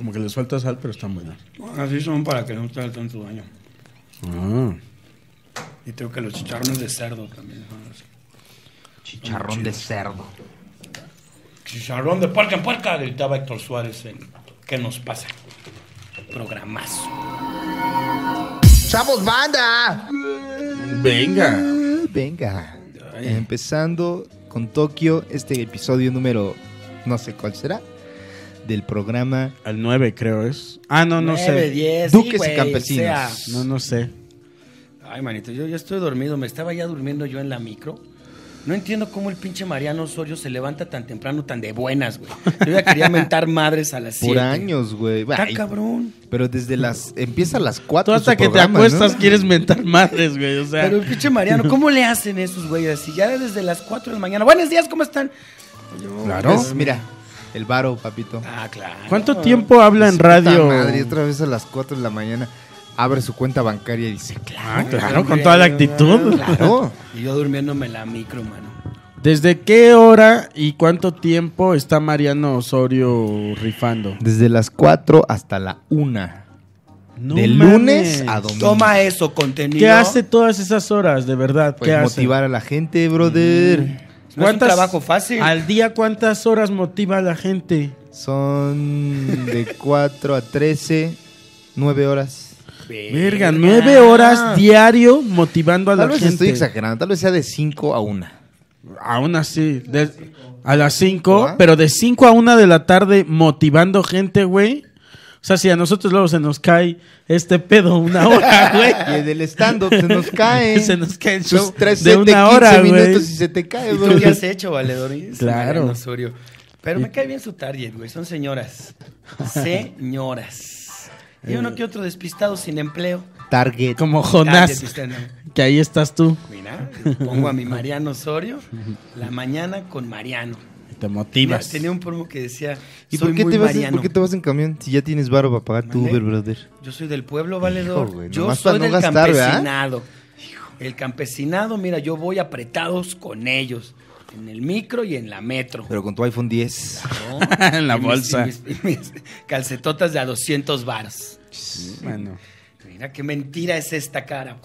Como que les falta sal, pero están buenas. Así son para que no te haga tanto daño. Ah. Y tengo que los chicharrones de cerdo también. son así. Chicharrón de cerdo. Chicharrón de puerca en puerca, gritaba Héctor Suárez en ¿Qué nos pasa? Programazo. ¡Chavos, banda! Venga. Venga. Empezando con Tokio, este episodio número, no sé cuál será, del programa Al 9 creo es. Ah, no, no Nueve, sé. diez, Duques y güey, campesinos. sea. No, no sé. Ay, manito, yo ya estoy dormido. Me estaba ya durmiendo yo en la micro. No entiendo cómo el pinche Mariano Osorio se levanta tan temprano, tan de buenas, güey. Yo ya quería mentar madres a las 7. por años, güey. Está Ay, cabrón. Pero desde las... Empieza a las Tú 4 hasta que te acuestas quieres mentar madres, güey. O sea, Pero el pinche Mariano, ¿cómo le hacen esos güeyes? Si ya desde las 4 de la mañana. Buenos días, ¿cómo están? Yo- Claro. Pues, mira, el varo, papito. Ah, claro. ¿cuánto tiempo habla en radio? Madre, otra vez a las 4 de la mañana abre su cuenta bancaria y dice, Ah, claro, claro, con toda la actitud. claro. Y yo durmiéndome en la micro, mano. ¿Desde qué hora y cuánto tiempo está Mariano Osorio rifando? Desde las 4 hasta la 1. No de mames. lunes a domingo. Toma eso, contenido. ¿Qué hace todas esas horas, de verdad? Pues ¿Qué hace? motivar a la gente, brother. No es un trabajo fácil. Al día, ¿cuántas horas motiva a la gente? Son de 4 a 13, 9 horas. Verga, nueve horas diario motivando a la Tal vez gente. estoy exagerando, tal vez sea de 5 a 1. Aún así, de- a las 5, ¿Ah? pero de 5 a 1 de la tarde motivando gente, güey. O sea, si a nosotros luego se nos cae este pedo una hora, güey. Y del stand-up se nos cae. Se nos caen Son shows tres de una 15 hora, güey. minutos y se te cae, ¿Y tú güey. qué has hecho, Valedor? Claro. Mariano Osorio. Pero me cae bien su target, güey. Son señoras. Señoras. Y uno que otro despistado sin empleo. Target. Como Jonás, que ahí estás tú. Mira, pongo a mi Mariano Osorio la mañana con Mariano. Te Mira, motivas. tenía un promo que decía, ¿Y soy por qué, muy te vas, Mariano. por qué te vas en camión si ya tienes varo para pagar tu. Uber, brother? Yo soy del pueblo, valedor. Hijo, güey, yo soy para del no campesinado. El campesinado, mira, yo voy apretados con ellos. En el micro y en la metro. Pero con tu iPhone 10. ¿no? En la Y mis- bolsa. y mis, y mis calcetotas de a 200 varos. Bueno, Mira qué mentira es esta cara.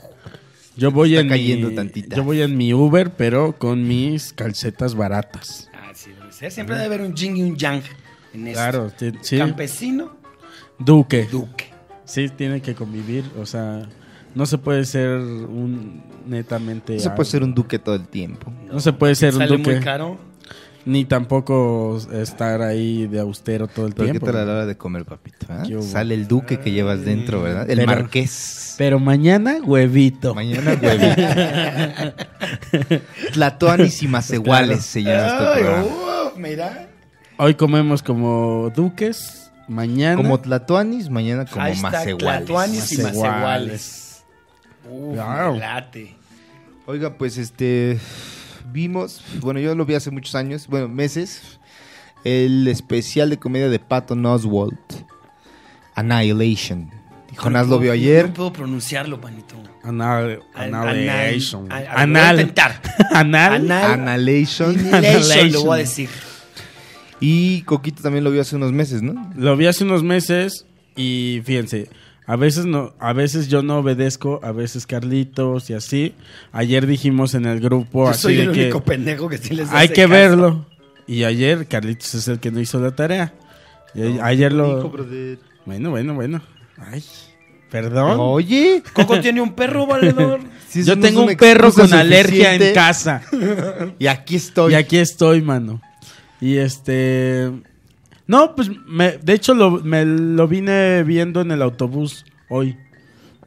yo voy en cayendo mi, tantita. yo voy en mi Uber, pero con mis calcetas baratas. Ser. Siempre debe haber un yin y un yang en esto. Claro, sí. Campesino, Duque. duque. Sí, tiene que convivir, o sea, no se puede ser un netamente No se puede ser un duque todo el tiempo. no se puede ser un Sale duque muy caro. ni tampoco estar ahí de austero todo el Pero qué tiempo. tal a la hora de comer, papito. ¿Qué hubo? Sale el duque que llevas dentro, ¿verdad? El Pero- marqués. Pero mañana huevito. Mañana, huevito. Tlatoanis y macehuales se llama este programa. mira. Hoy comemos como duques, mañana Como tlatoanis, mañana como Hashtag macehuales. Tlatuanis y Macehuales. Uf, Wow. me late. Oiga, pues este vimos, bueno, yo lo vi hace muchos años, bueno, meses, el especial de comedia de Patton Oswalt, Annihilation. Y Jonás lo vio ayer. No puedo pronunciarlo, panito. Anal, An- annihilation. anal- Anal. Voy a intentar. Anal. Anal. Annihilation. Annihilation, lo voy a decir. Y Coquito también lo vio hace unos meses, ¿no? Lo vi hace unos meses y fíjense, a veces no, a veces yo no obedezco, a veces Carlitos y así. Ayer dijimos en el grupo Yo así soy de el que único pendejo que sí les hay hace que caso. verlo. Y ayer Carlitos es el que no hizo la tarea. Y ayer lo Bueno, bueno, bueno. Ay, perdón. Oye, Coco tiene un perro valedor. si Yo tengo un perro con alergia en casa. Y aquí estoy. Y aquí estoy, mano. Y este. No, pues me- de hecho lo, me lo vine viendo en el autobús hoy.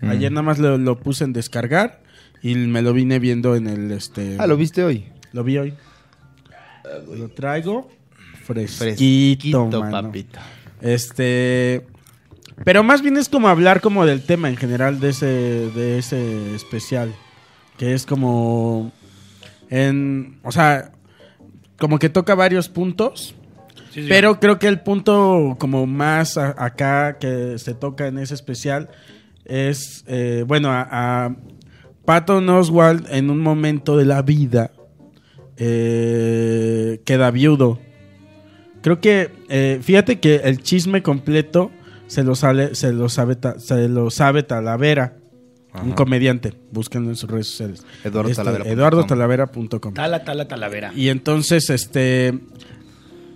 Mm. Ayer nada más lo, lo puse en descargar y me lo vine viendo en el este. Ah, ¿lo viste hoy? Lo vi hoy. Lo traigo fresquito, Fresquito, mano. papito. Este. Pero más bien es como hablar como del tema en general de ese, de ese especial. Que es como. En. O sea. Como que toca varios puntos. Sí, sí. Pero creo que el punto como más a- acá que se toca en ese especial es, eh, bueno, a, a Patton Oswald en un momento de la vida eh, queda viudo. Creo que, eh, fíjate que el chisme completo se lo, sale, se lo, sabe, ta- se lo sabe Talavera, un comediante. Búsquenlo en sus redes sociales. Eduardo Este, Talavera.com. eduardotalavera.com. Tala, tala, talavera. Y entonces, este.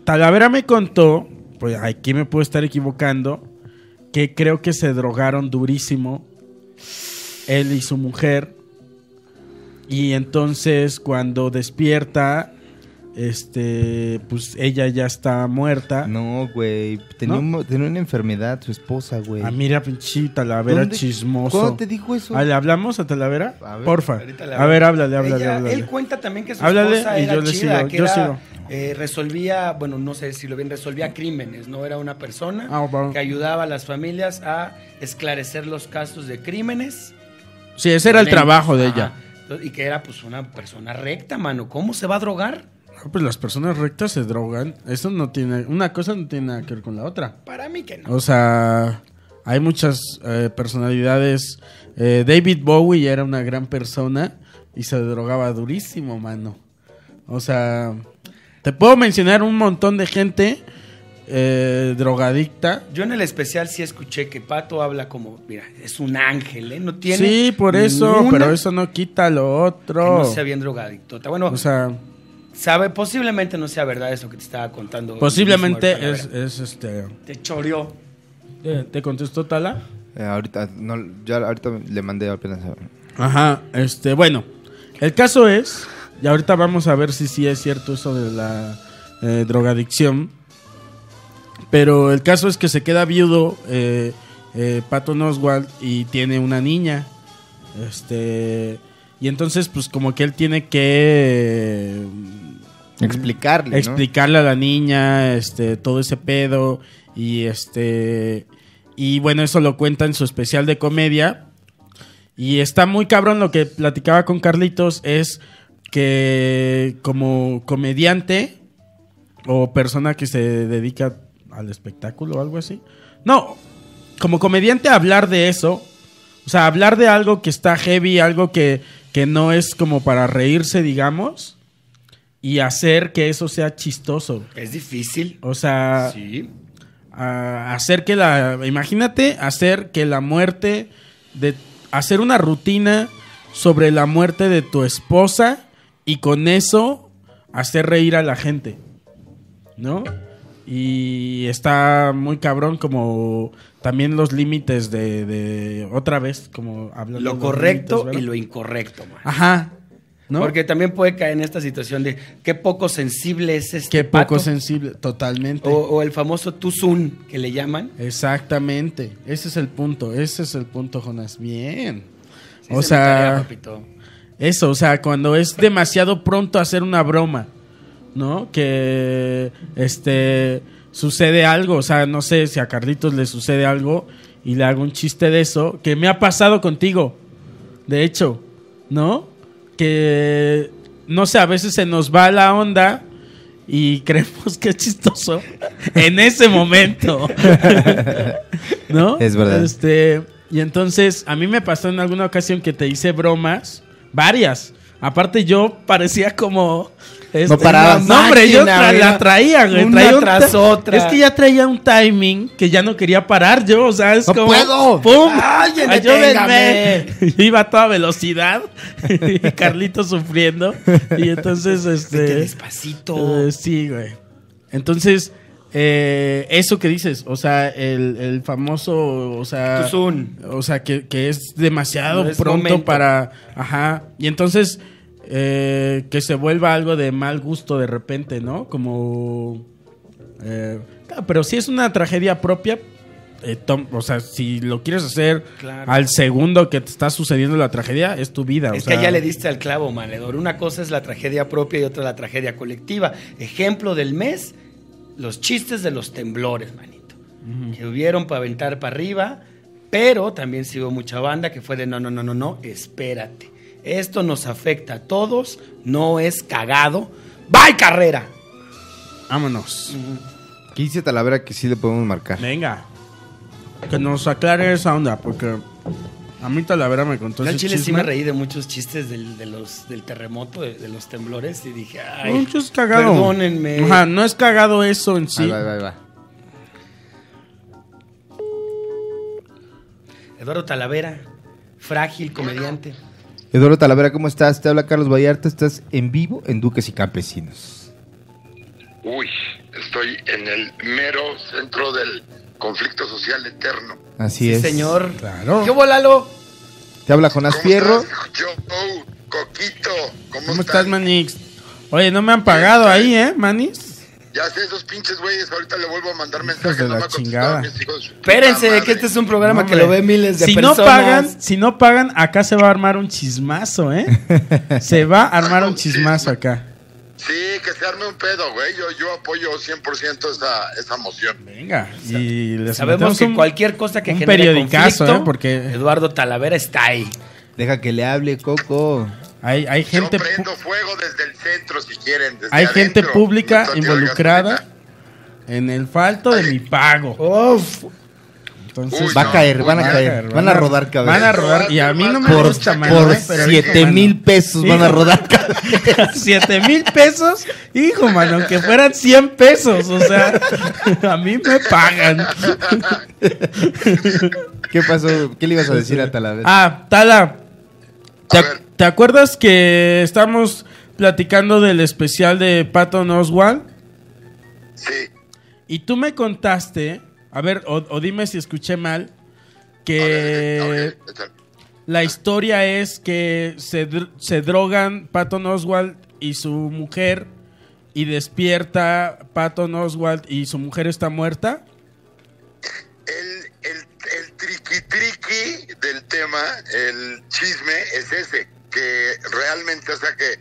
Talavera me contó, pues aquí me puedo estar equivocando, que creo que se drogaron durísimo él y su mujer. Y entonces, cuando despierta, este, pues ella ya está muerta. No, güey. Tenía, ¿No? un mo- tenía una enfermedad, su esposa, güey. Ah, mira, pinche Talavera ¿Dónde- chismoso. ¿Cuándo te dijo eso? Ah, ¿Le hablamos a Talavera? A ver. Porfa. A ver, háblale, Ella- háblale, háblale. Él cuenta también que su Háblale esposa y era yo le chida, sigo, que yo era, sigo. eh, resolvía, bueno, no sé si lo bien, resolvía crímenes, ¿no? Era una persona Ah, bueno. que ayudaba a las familias a esclarecer los casos de crímenes. Sí, ese era el trabajo de ella. Y que era pues una persona recta, mano. ¿Cómo se va a drogar? Ah, Pues las personas rectas se drogan. Eso no tiene. Una cosa no tiene nada que ver con la otra. Para mí que no. O sea, hay muchas eh, personalidades. Eh, David Bowie era una gran persona y se drogaba durísimo, mano. O sea, te puedo mencionar un montón de gente eh, drogadicta. Yo en el especial sí escuché que Pato habla como, mira, es un ángel, ¿eh? No tiene. Sí, por eso, pero eso no quita lo Que otro. no sea bien drogadicto. Bueno, O sea, sabe, posiblemente no sea verdad eso que te estaba contando. posiblemente es, es este. Te choreó. ¿Te, te contestó Tala? Eh, ahorita, no, ya ahorita le mandé apenas. Ajá, este, bueno, el caso es, y ahorita vamos a ver si sí es cierto eso de la eh, drogadicción, pero el caso es que se queda viudo eh, eh, Patton Oswald y tiene una niña, este, y entonces pues como que él tiene que... Explicarle, ¿no? explicarle a la niña este todo ese pedo y este y bueno eso lo cuenta en su especial de comedia y está muy cabrón lo que platicaba con Carlitos es que como comediante o persona que se dedica al espectáculo o algo así no como comediante hablar de eso o sea hablar de algo que está heavy algo que que no es como para reírse digamos y hacer que eso sea chistoso. Es difícil. O sea, Sí. a- hacer que la... Imagínate hacer que la muerte de... Hacer una rutina sobre la muerte de tu esposa y con eso hacer reír a la gente. ¿No? Y está muy cabrón como también los límites de, de- Otra vez, como hablando Lo correcto y lo incorrecto, man. Ajá. ¿No? Porque también puede caer en esta situación de qué poco sensible es este Qué poco sensible, totalmente. o, o el famoso tuzun que le llaman. Exactamente, ese es el punto, ese es el punto, Jonas. Bien. Sí, o se me tarea, sea, eso, o sea, cuando es demasiado pronto hacer una broma, ¿no? Que este sucede algo, o sea, no sé si a Carlitos le sucede algo y le hago un chiste de eso, que me ha pasado contigo. De hecho, ¿no? Que no sé, a veces se nos va la onda y creemos que es chistoso en ese momento. ¿No? Es verdad. Este, y entonces a mí me pasó en alguna ocasión que te hice bromas, varias. Aparte yo parecía como este, No parabas. No, hombre, yo tra- la traía, güey. Una traía tras otra. Es que ya traía un timing que ya no quería parar yo, o sea, es ¡No como puedo! ¡Pum! ¡Alguien ¡Ayúdenme! Iba a toda velocidad y Carlito sufriendo y entonces Vete este despacito. eh, sí, güey. Entonces, eh, eso que dices, o sea, el, el famoso, o sea, Tuzún. o sea, que, que es demasiado No es pronto momento. para, ajá, y entonces eh, que se vuelva algo de mal gusto de repente, ¿no? Como, eh, claro, pero si es una tragedia propia. eh, tom- o sea, si lo quieres hacer Claro. al segundo que te está sucediendo la tragedia, es tu vida. Es o sea, que ya le diste al clavo, Maledor. Una cosa es la tragedia propia y otra la tragedia colectiva. Ejemplo del mes, los chistes de los temblores, manito. Que hubieron para aventar para arriba, pero también hubo mucha banda que fue de no, no, no, no, no, espérate. Esto nos afecta a todos, no es cagado. ¡Bye, carrera! Vámonos. ¿Qué dice Talavera que sí le podemos marcar? Venga. Que nos aclare esa onda, porque a mí Talavera me contó Yo ese chile sí chisme. me reí de muchos chistes del, de los, del terremoto, de, de los temblores, y dije, ay, Mucho es cagado. perdónenme. Ajá, no es cagado eso en sí. Ahí va, ahí va, ahí va. Eduardo Talavera, frágil comediante. Eduardo Talavera, ¿cómo estás? Te habla Carlos Vallarta, estás en vivo en Duques y Campesinos. Uy, estoy en el mero centro del conflicto social eterno. Así Sí, es. señor. Claro. ¿Qué volalo? Te habla Jonás ¿Cómo Fierro. estás, Joe? Coquito, ¿cómo, ¿Cómo estás, Manix? Oye, no me han pagado ahí, ¿eh, Manix? Ya sé, esos pinches güeyes, ahorita le vuelvo a mandar Hijos mensajes. de no la me chingada. mis hijos Espérense, que este es un No, programa que lo ve miles de si personas. no pagan, si no pagan, acá se va a armar un chismazo, ¿eh? se va a armar un chismazo acá. Sí, que se arme un pedo, güey. Yo, yo apoyo 100% esa, esa moción. Venga, y les Sabemos que un- cualquier cosa que un genere periodicazo, conflicto, ¿eh? Porque Eduardo Talavera está ahí. Deja que le hable, Coco. Hay, hay gente yo pu- prendo fuego desde el centro, si quieren. desde hay gente adentro. pública involucrada en el falto de mi pago. Uf. Entonces, Uy, Va a no, caer, van a van a caer. Van a rodar cabezas. Van a rodar y a mí no me Por, gusta, mano, por ¿eh? Pero, 7 hijo, mil mano. pesos van a rodar cabezas. Siete mil pesos, hijo, mano, aunque fueran 100 pesos, o sea, a mí me pagan. ¿Qué pasó? ¿Qué le ibas a decir a Talavera? Ah, Tala, ¿te. Te acuerdas que estamos platicando del especial de Patton Oswald? Sí. Y tú me contaste, a ver, o, o dime si escuché mal, que ok, la historia es que se, se drogan Patton Oswald y su mujer y despierta Patton Oswald y su mujer está muerta. El, el, el triqui triqui del tema, el chisme, es ese, que realmente, o sea que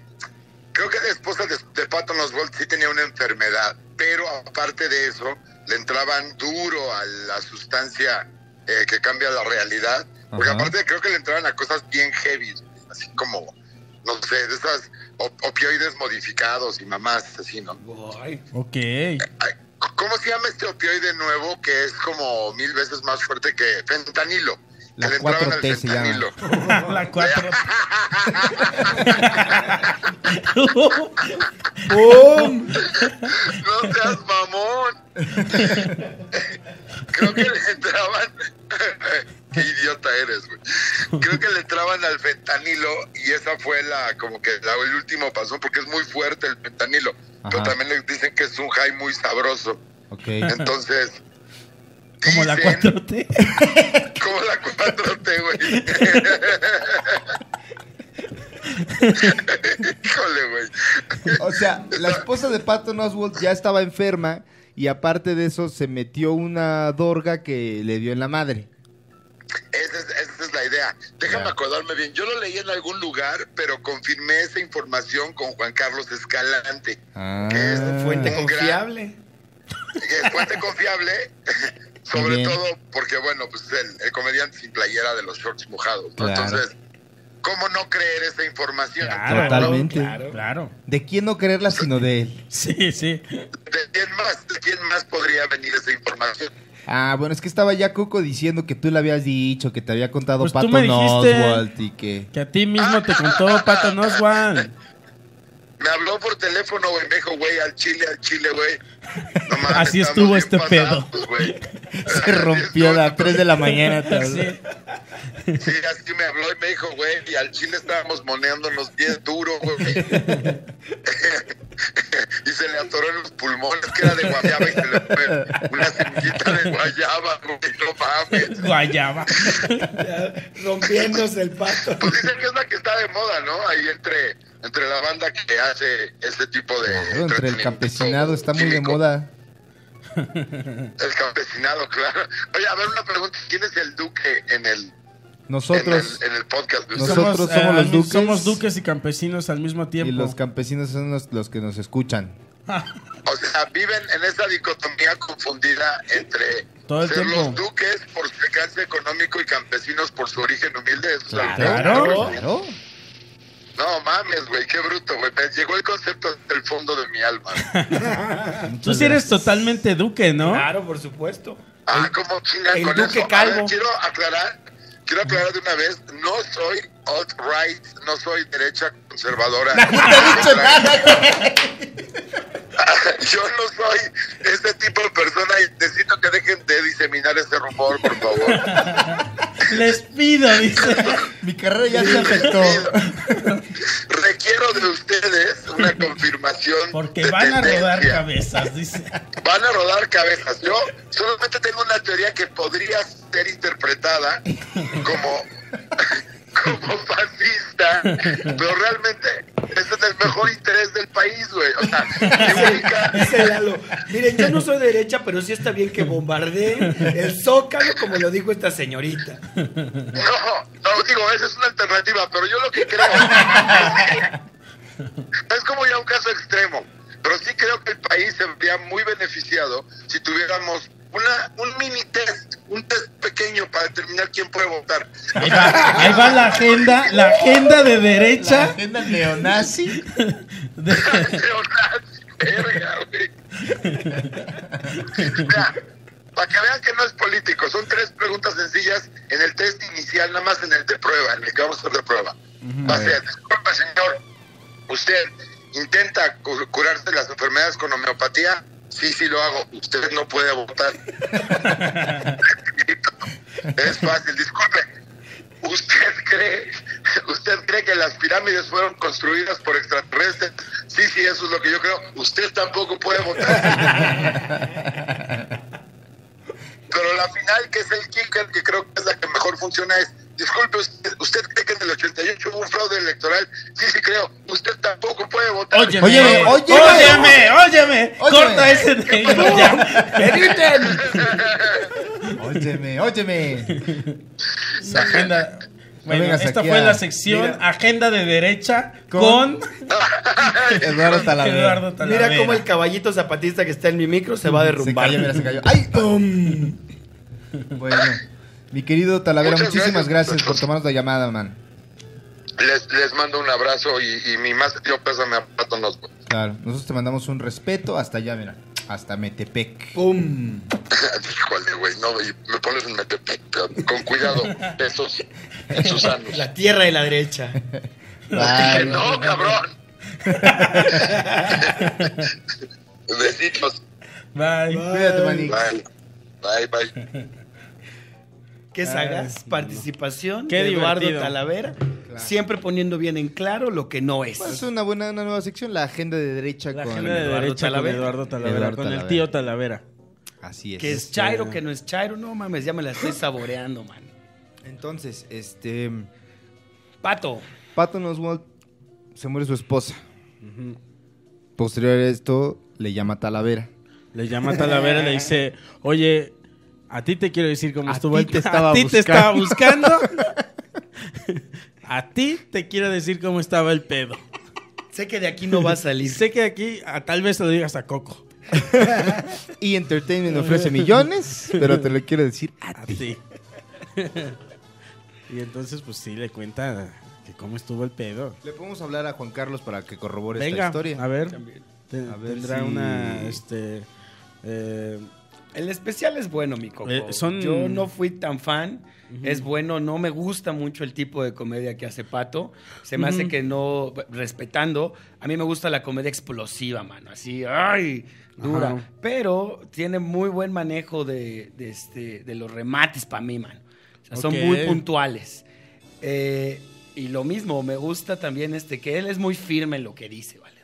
creo que la esposa de, de Patton Oswalt sí tenía una enfermedad, pero aparte de eso, le entraban duro a la sustancia eh, que cambia la realidad, porque Ajá. aparte creo que le entraban a cosas bien heavy, así como, no sé, de esas op- opioides modificados y mamás así, ¿no? Ay, Ok. ¿Cómo se llama este opioide nuevo que es como mil veces más fuerte que fentanilo? La que le entraban al 4T se llama. fentanilo. la 4. No seas mamón. Creo que le entraban. Qué idiota eres, güey. Creo que le entraban al fentanilo y esa fue la, como que la- el último paso, porque es muy fuerte el fentanilo. Pero también le dicen que es un high muy sabroso. Ok. Entonces. Como la dicen- 4T. Como la 4T, güey. Híjole, güey. O sea, la esposa de Patton Oswald ya estaba enferma y aparte de eso se metió una dorga que le dio en la madre. Esa es, esa es la idea. Déjame acordarme bien. Yo lo leí en algún lugar, pero confirmé esa información con Juan Carlos Escalante. Ah. Que es fuente Un gran- confiable. que es fuente confiable. Sobre bien. todo porque, bueno, pues el, el comediante sin playera de los shorts mojados. ¿no? Claro. Entonces, ¿cómo no creer esa información? Claro, Totalmente. Claro. Claro. ¿De quién no creerla sino de él? Sí, sí. ¿De quién más? ¿De quién más podría venir esa información? Ah, bueno, es que estaba ya Coco diciendo que tú le habías dicho, que te había contado Pues dijiste. Oswald y que... Que a ti mismo te contó Patton Oswald. Me habló por teléfono, güey, me dijo, güey, al chile, al chile, güey. No Así estuvo este pasados, güey. Se rompió a las 3 de la mañana. te habló. Sí. Sí, así me habló y me dijo, güey, y al chile estábamos moneándonos bien duro, güey. y se le atoró en los pulmones, que era de guayaba, y se le fue una semillita de guayaba, güey, no mames. Guayaba. Rompiéndose el pato. Pues dicen que es la que está de moda, ¿no? Ahí entre, entre la banda que hace este tipo de... Claro, entre el campesinado está muy de moda. El campesinado, claro. Oye, a ver, una pregunta. ¿Quién es el duque en el, Nosotros en el, en el podcast? Nosotros somos eh, los mi- duques. Somos duques y campesinos al mismo tiempo. y los campesinos son los, los que nos escuchan. O sea, viven en esa dicotomía confundida entre Todo el ser tiempo. los duques por su alcance económico y campesinos por su origen humilde. Claro. Claro. No mames, güey, qué bruto, güey. Me llegó el concepto del fondo de mi alma. Tú sí eres totalmente duque, ¿no? Claro, por supuesto. Ah, ¿cómo chingan el con duque eso? A calvo. ver, quiero aclarar, quiero aclarar de una vez, no soy alt-right, no soy derecha conservadora. Yo no soy ese tipo de persona y necesito que dejen de diseminar ese rumor, por favor. Les pido, dice. Mi carrera ya se afectó. Requiero de ustedes una confirmación. Porque de van a rodar cabezas, dice. Van a rodar cabezas. Yo solamente tengo una teoría que podría ser interpretada como, como fascista, pero realmente es en el mejor interés del país, güey. O sea, miren, yo no soy derecha, pero sí está bien que bombardeen el zócalo, como lo dijo esta señorita. No, no, digo, esa es una alternativa, pero yo lo que creo es como ya un caso extremo, pero sí creo que el país se vería muy beneficiado si tuviéramos una, un mini test, un test pequeño para determinar quién puede votar. Ahí va, ahí va la agenda, la agenda de La derecha. agenda neonazi. de- Neonazi, verga, güey. Mira, para que vean que no es político, son tres preguntas sencillas en el test inicial, nada más en el de prueba, en el que vamos a hacer de prueba. Va a ser, disculpe señor, ¿usted intenta cu- curarse de las enfermedades con homeopatía? Sí, sí lo hago. Usted no puede votar. es fácil, disculpe. ¿Usted cree, ¿Usted cree que las pirámides fueron construidas por extraterrestres? Sí, sí, eso es lo que yo creo. Usted tampoco puede votar. Pero la final, que es el kicker, que creo que es la que mejor funciona, es, disculpe, ¿usted, usted cree que en el 88 hubo un fraude electoral? Sí, sí creo. Usted tampoco puede votar. Óyeme, Óyeme, óyeme. óyeme, óyeme. Óyeme. Corta ese de ya. ¡Editen! Óyeme, óyeme. Agenda. Bueno, vengas esta fue a- la sección Mira. Agenda de Derecha con, Con- Eduardo Talavera. Eduardo Talavera. Mira cómo el caballito zapatista que está en mi micro se va a Se derrumbar. cayó, mira, se cayó. ¡Ay! Bueno, mi querido Talavera, Muchas muchísimas gracias. gracias por tomarnos la llamada, man. Les, les mando un abrazo y, y mi más tío pésame a Pato Nosco. Claro, nosotros te mandamos un respeto hasta allá, mira. Hasta Metepec. ¡Pum! Híjole, güey, no, me pones en Metepec, con cuidado, esos, en sus anos. La tierra de la derecha. Bye. no, cabrón. Besitos. Bye. Cuídate. Bye. Bye, bye. Qué sagaz participación Qué de Eduardo. Talavera, siempre poniendo bien en claro lo que no es. Pues es una buena, una nueva sección, la agenda de derecha La con agenda de Eduardo derecha Talavera. con Eduardo Talavera, Eduardo con el tío Talavera. Así es. que es Chairo, que no es Chairo, no mames, ya me la estoy saboreando, man. Entonces, este. Pato, Patton Oswalt se muere su esposa. Posterior a esto, le llama Talavera. Le llama a Talavera y le dice, oye, a ti te quiero decir cómo A estuvo el te estaba A ti te buscando. estaba buscando. a ti te quiero decir cómo estaba el pedo. sé que de aquí no va a salir. Sé que aquí a- tal vez lo digas a Coco. Y Entertainment ofrece millones, pero te lo quiero decir a A ti. y entonces, pues sí, le cuenta que cómo estuvo el pedo. Le podemos hablar a Juan Carlos para que corrobore esta Venga, historia. a ver. te- A ver tendrá si- una, este... eh, El especial es bueno, mi coco. Eh, son- Yo no fui tan fan. Es bueno, no me gusta mucho el tipo de comedia que hace Pato. Se me hace que no, respetando, a mí me gusta la comedia explosiva, mano. Así, ¡ay! Dura. Ajá. Pero tiene muy buen manejo de, de este, de los remates para mí, mano. O sea, son muy puntuales. Eh, y lo mismo, me gusta también este, que él es muy firme en lo que dice, ¿vale?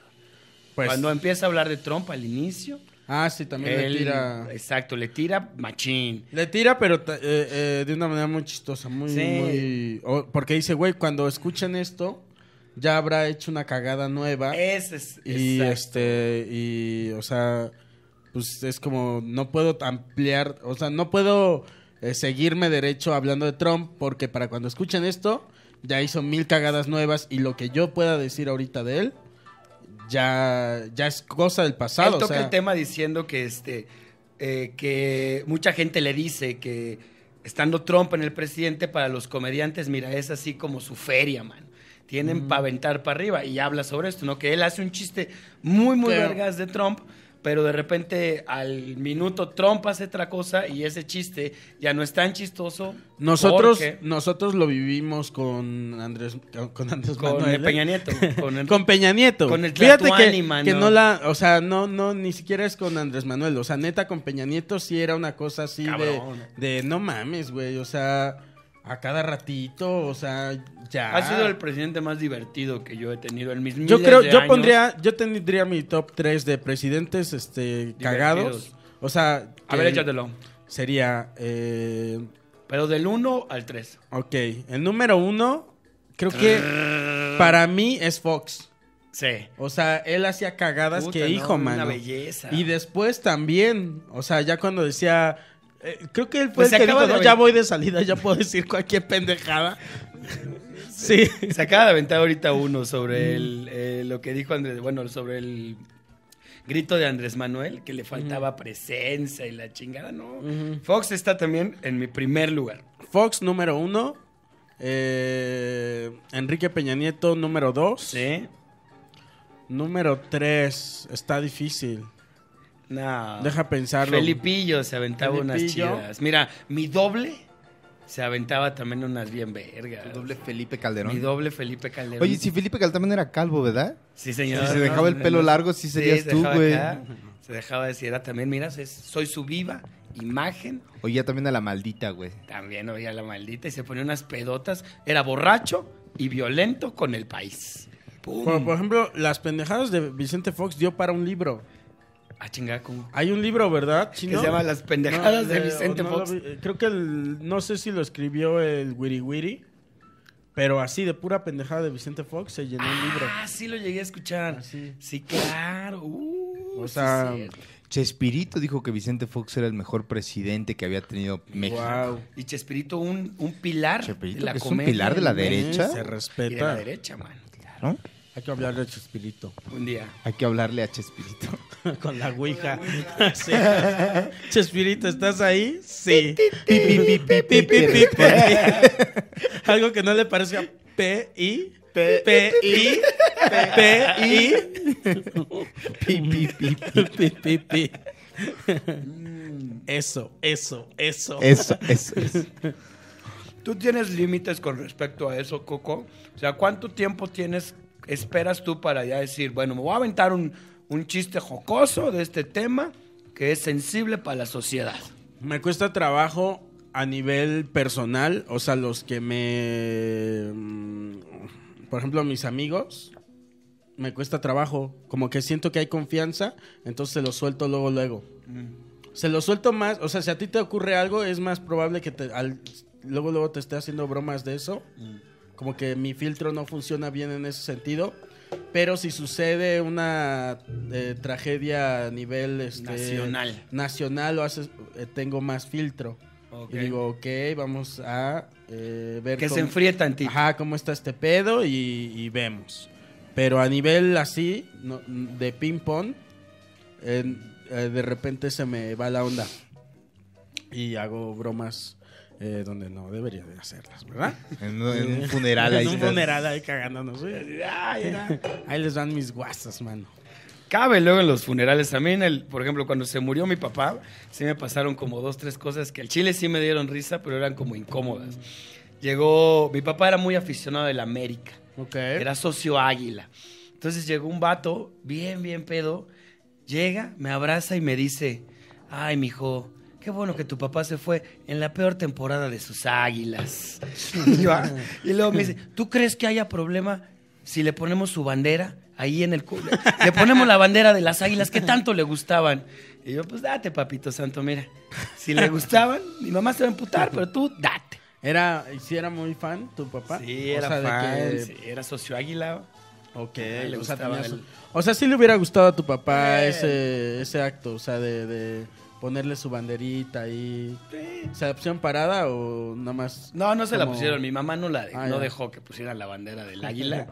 pues, Cuando empieza a hablar de Trump al inicio, ah, sí, también él- le tira... Exacto, le tira machín. Le tira, pero eh, eh, de una manera muy chistosa, muy... Sí. muy- porque dice, güey, cuando escuchen esto, ya habrá hecho una cagada nueva. Ese es. y exacto. este, y, o sea, pues es como, no puedo ampliar, o sea, no puedo eh, seguirme derecho hablando de Trump, porque para cuando escuchen esto, ya hizo mil cagadas nuevas y lo que yo pueda decir ahorita de él, ya, ya es cosa del pasado. Él o toca sea, el tema diciendo que este eh, que mucha gente le dice que estando Trump en el presidente para los comediantes, mira, es así como su feria, man. Tienen para aventar para arriba y habla sobre esto, ¿no? Que él hace un chiste muy, muy Pero- vergas de Trump, pero de repente al minuto Trump hace otra cosa y ese chiste ya no es tan chistoso. Nosotros, porque- nosotros lo vivimos con Andrés, con Andrés con Manuel, ¿eh? Peña Nieto. Con, el- Con Peña Nieto. Con el Fíjate que, mano. que no la, o sea, no, no, ni siquiera es con Andrés Manuel. O sea, neta, con Peña Nieto sí era una cosa así de, de no mames, güey. O sea, A cada ratito, o sea, ya. Ha sido el presidente más divertido que yo he tenido en mis Yo miles creo, de yo años. pondría, yo tendría mi top 3 de presidentes este, cagados. O sea, A ver, échatelo. Sería, eh, Pero del 1 al 3. ok, el número uno, creo que para mí es Fox. Sí. O sea, él hacía cagadas Puta, que no, hijo, una mano. belleza. Y después también, o sea, ya cuando decía, eh, creo que él fue Pues el que dijo, de "No, aven- ya voy de salida, ya puedo decir cualquier pendejada. sí. Se acaba de aventar ahorita uno sobre el, eh, lo que dijo Andrés, bueno, sobre el grito de Andrés Manuel, que le faltaba presencia y la chingada, no. Fox está también en mi primer lugar. Fox número uno, eh, Enrique Peña Nieto número dos, Sí. número tres, está difícil. No. Deja pensarlo. Felipillo se aventaba unas chidas. Mira, mi doble se aventaba también unas bien vergas. El doble Felipe Mi Calderón. doble Felipe Calderón. Oye, si Felipe Calderón era calvo, ¿verdad? Sí, señor. Si se dejaba el pelo largo, sí serías se tú, güey. Se dejaba decir, era también, mira, soy su viva imagen. Oye, también a la maldita, güey. También oía la maldita y se ponía unas pedotas. Era borracho y violento con el país. Por, por ejemplo, las pendejadas de Vicente Fox dio para un libro. Ah, chingada, ¿cómo? Hay un libro, ¿verdad? Que se llama Las pendejadas No, de de- Vicente no Fox. vi. Creo que el- no sé si lo escribió el Wiri Wiri, pero así de pura pendejada de Vicente Fox se llenó un libro. Ah, sí lo llegué a escuchar. Así. Sí, claro. Uh, O sí sea, cierto. Chespirito dijo que Vicente Fox era el mejor presidente que había tenido México. Wow. Y Chespirito, un, un pilar Chespirito, de la que es un pilar de la ¿no? derecha. Se Y de la respeta. derecha, man. Claro. Hay que hablarle a Chespirito. Un día. Hay que hablarle a Chespirito. Con la ouija. Sí. Chespirito, ¿estás ahí? Sí. Pi, pi, pi, pi, pi, Pi, pi, pi, pi, pi. Algo que no le parezca P, I, P, I, P, I, pi, pi, pi, pi. pi, pi, pi. Eso, eso, eso. Eso, eso, eso. ¿Tú tienes límites con respecto a eso, Coco? O sea, ¿cuánto tiempo tienes, esperas tú para ya decir, bueno, me voy a aventar un, un chiste jocoso de este tema que es sensible para la sociedad? Me cuesta trabajo a nivel personal, o sea, los que me... mm, Por ejemplo, mis amigos, me cuesta trabajo, como que siento que hay confianza, entonces se lo suelto luego, luego. Se lo suelto más, o sea, si a ti te ocurre algo, es más probable que te, al- luego, luego te esté haciendo bromas de eso. Como que mi filtro no funciona bien en ese sentido. Pero si sucede una eh, tragedia a nivel este, Nacional. nacional, lo haces, eh, tengo más filtro. Y digo, ok, vamos a eh, ver Que se cómo- enfríe tantito. Ajá, cómo está este pedo y, y vemos. Pero a nivel así, no- de ping-pong, eh, de repente se me va la onda. Y hago bromas eh, donde no debería de hacerlas, ¿verdad? En, un- en un funeral ahí en un funeral ahí cagándonos. Ay, era- Ahí les van mis guasas, mano. Cabe luego en los funerales. También, el, por ejemplo, cuando se murió mi papá, sí me pasaron como dos, tres cosas que al chile sí me dieron risa, pero eran como incómodas. Llegó, mi papá era muy aficionado del América. Ok. Era socio águila. Entonces llegó un vato, bien, bien pedo, llega, me abraza y me dice, ay, mijo, qué bueno que tu papá se fue en la peor temporada de sus águilas. y, yo. Y luego me dice, ¿tú crees que haya problema si le ponemos su bandera ahí en el... cu- Le ponemos la bandera de las águilas que tanto le gustaban. Y yo, pues date, papito santo, mira. Si le gustaban, mi mamá se va a emputar, pero tú date. Era, ¿y si era muy fan tu papá? Sí, O era sea, de fan, que- sí, era socio águila. Ok, le o sea, el- o sea, sí le hubiera gustado a tu papá Eh. ese, ese acto, o sea, de, de ponerle su banderita ahí. ¿Se la pusieron parada o nada más? No, no se la pusieron. Mi mamá no, la, Ah, no ya. dejó que pusieran la bandera del águila.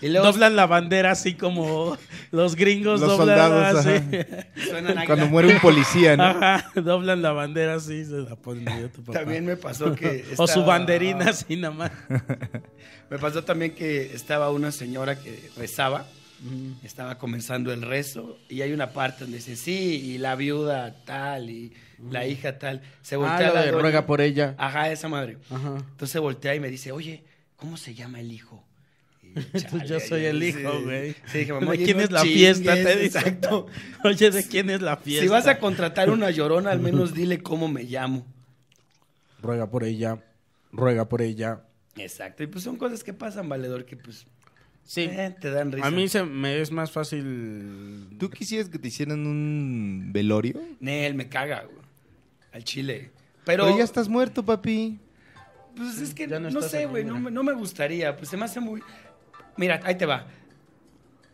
y luego Doblan la bandera así como los gringos Los doblan soldados, así. suenan. Cuando muere un policía, ¿no? Ajá, doblan la bandera así, se la ponen tu papá. También me pasó que. O su banderina así nada más. Me pasó también que estaba una señora que rezaba. Estaba comenzando el rezo. Y hay una parte donde dice: Sí, y la viuda tal, y la hija tal. Se Ah, voltea lo la de doña. ruega por ella. Ajá, esa madre. Ajá. Entonces voltea y me dice: Oye, ¿cómo se llama el hijo? Y yo, chale, soy el hijo, güey. Sí, dije, mamá, ¿De quién no es la chingues, fiesta? Te. Exacto. Oye, ¿de quién es la fiesta? Si vas a contratar una llorona, al menos dile cómo me llamo. Ruega por ella. ruega por ella. Exacto. Y pues son cosas que pasan, valedor, que pues Sí. eh, te dan risa. A mí se me es más fácil. ¿Tú quisieras que te hicieran un velorio? Nel, me caga, güey. Al chile. Pero, Pero, ya estás muerto, papi. pues es que no sé, güey. No, no me gustaría. Pues se me hace muy. Mira, ahí te va.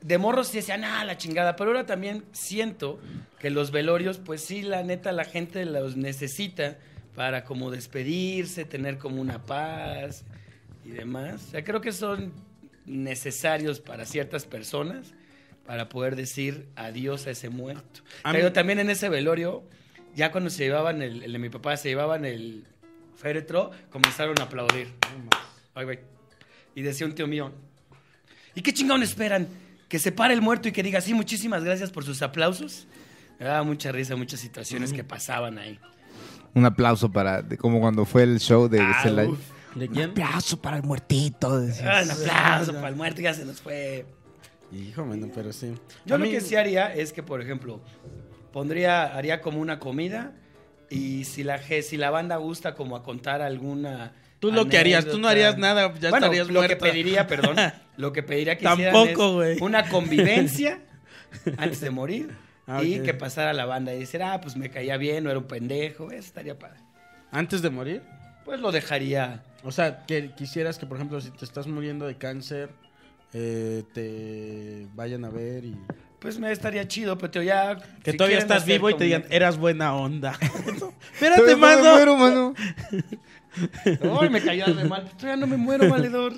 De morros sí decían, ah, la chingada. Pero ahora también siento que los velorios, pues sí, la neta, la gente los necesita para como despedirse, tener como una paz y demás. O sea, creo que son necesarios para ciertas personas para poder decir adiós a ese muerto. A Pero mí- también en ese velorio, ya cuando se llevaban el, el de mi papá, se llevaban el féretro, comenzaron a aplaudir. Ay, güey. Y decía un tío mío, ¿y qué chingón esperan? ¿Que se pare el muerto y que diga, sí, muchísimas gracias por sus aplausos? Me daba mucha risa muchas situaciones que pasaban ahí. Un aplauso para, de- como cuando fue el show de Ah, Celaya. uf. ¿De quién? aplauso para el muertito. decías. Ah, un aplauso para el muerto, ya se nos fue. Hijo, bueno, pero sí. Yo A lo mí- que sí haría es que, por ejemplo, pondría, haría como una comida y si la, si la banda gusta como a contar alguna... Tú lo que harías, tú no harías nada, ya bueno, estarías lo que pediría, perdón, lo que pediría que hicieran Tampoco, es güey. una convivencia antes de morir Ah, y que pasara la banda y decir, ah, pues me caía bien, no era un pendejo, eso estaría padre. Antes de morir. Pues lo dejaría... O sea, que quisieras que, por ejemplo, si te estás muriendo de cáncer, eh, te vayan a ver y... Pues me estaría chido, pero ya... Que si todavía estás vivo y te digan, eras buena onda. Todavía Espérate, no me mano. muero, mano. Ay, me cayó de mal. Todavía no me muero, valedor.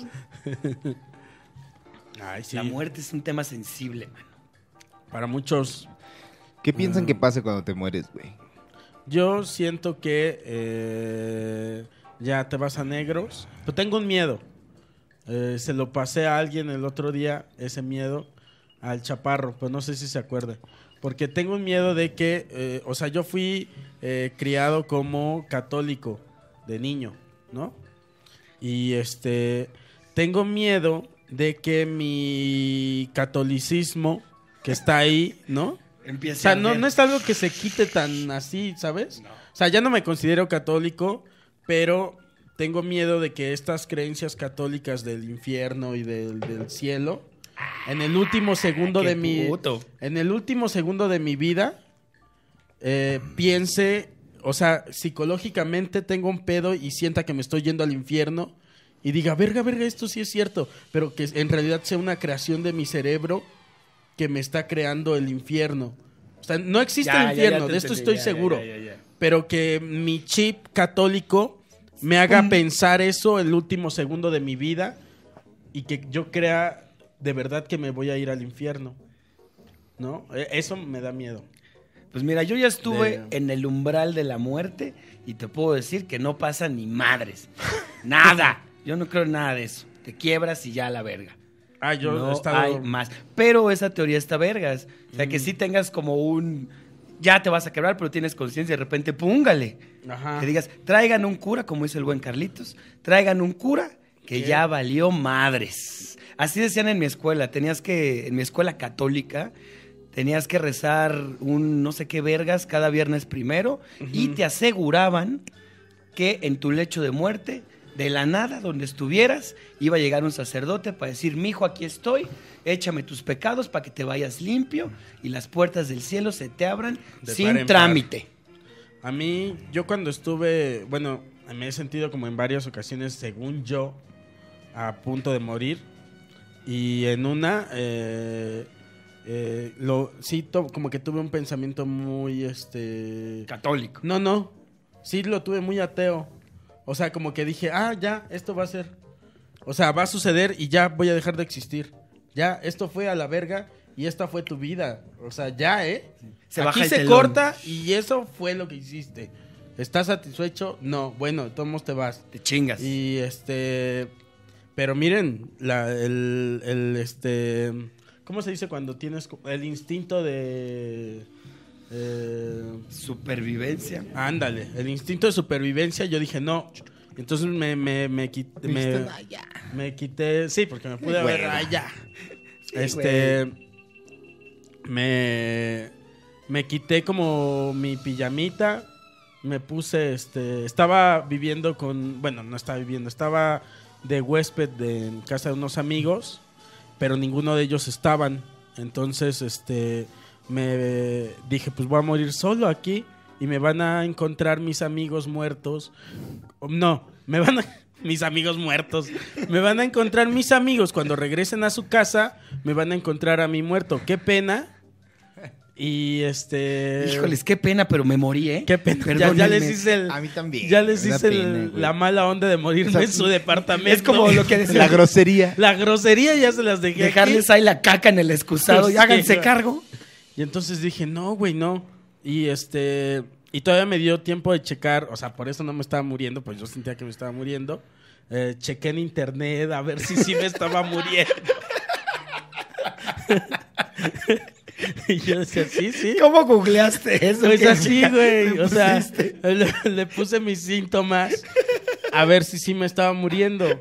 Ay, sí. La muerte es un tema sensible, man. Para muchos, ¿Qué piensan que pase cuando te mueres, güey? yo siento que eh, ya te vas a negros. Pero tengo un miedo. Eh, se lo pasé a alguien el otro día, ese miedo, al chaparro, pues no sé si se acuerda. Porque tengo un miedo de que, eh, o sea, yo fui eh, criado como católico de niño, ¿no? Y este, tengo miedo de que mi catolicismo, que está ahí, ¿no? O Empieza sea, a no, no es algo que se quite tan así, ¿sabes? No. O sea, ya no me considero católico, pero tengo miedo de que estas creencias católicas del infierno y del, del cielo, en el último segundo Ah, de mi... puto. En el último segundo de mi vida, eh, piense, o sea, psicológicamente tengo un pedo y sienta que me estoy yendo al infierno y diga, verga, verga, esto sí es cierto, pero que en realidad sea una creación de mi cerebro que me está creando el infierno. O sea, no existe Ya, el ya, ya infierno, de esto estoy seguro, pero que mi chip católico me haga pensar eso el último segundo de mi vida y que yo crea de verdad que me voy a ir al infierno. ¿No? E- Eso me da miedo. Pues mira, yo ya estuve De- en el umbral de la muerte y te puedo decir que no pasa ni madres. Nada. Yo no creo en nada de eso. Te quiebras y ya a la verga. Ah, yo no he estado... hay más. Pero esa teoría está vergas. O sea, que sí tengas como un... Ya te vas a quebrar, pero tienes conciencia y de repente, púngale. Ajá. Que digas, traigan un cura, como dice el buen Carlitos. Traigan un cura que ¿Qué? ya valió madres. Así decían en mi escuela. Tenías que, en mi escuela católica, tenías que rezar un no sé qué vergas cada viernes primero y te aseguraban que en tu lecho de muerte, de la nada, donde estuvieras, iba a llegar un sacerdote para decir, mijo, aquí estoy, échame tus pecados para que te vayas limpio y las puertas del cielo se te abran De sin trámite. A mí, yo cuando estuve, bueno, me he sentido como en varias ocasiones, según yo, a punto de morir. Y en una, eh, eh, lo, sí, to- como que tuve un pensamiento muy, este... Católico. No, no, sí lo tuve muy ateo. O sea, como que dije, ah, ya, esto va a ser. O sea, va a suceder y ya voy a dejar de existir. Ya, esto fue a la verga y esta fue tu vida. O sea, ya, ¿eh? Se Aquí baja el se telón. corta y eso fue lo que hiciste. ¿Estás satisfecho? No, bueno, de todos modos te vas. Te chingas. Y este. Pero miren, la, el, el, este. ¿Cómo se dice cuando tienes el instinto de. Eh, Supervivencia. ándale, el instinto de supervivencia, yo dije no. Entonces me, me, me, quit- me, me quité. Sí, porque me pude haber. Sí, este. Me. Me quité como mi pijamita. me puse, este, estaba viviendo con, bueno, no estaba viviendo, estaba de huésped de, en casa de unos amigos, pero ninguno de ellos estaban. Entonces, este, me dije, pues voy a morir solo aquí y me van a encontrar mis amigos muertos. No, me van a... Mis amigos muertos. Me van a encontrar mis amigos cuando regresen a su casa. Me van a encontrar a mi muerto. Qué pena. Y este. Híjoles, qué pena, pero me morí, ¿eh? Qué pena. Ya, ya les hice el. A mí también. Ya les hice pena, el- la mala onda de morirme en su departamento. Es como lo que La decía. grosería. La grosería ya se las dejé. aquí. Dejarles ahí la caca en el excusado y háganse güey. cargo. Y entonces dije, no, güey, no. Y este. Y todavía me dio tiempo de checar. O sea, por eso no me estaba muriendo, pues yo sentía que me estaba muriendo. Eh, chequé en internet a ver si sí me estaba muriendo. y yo decía, sí, sí. ¿Cómo googleaste eso? Pues ¿Qué- así, güey. O sea, le, le puse mis síntomas a ver si sí me estaba muriendo.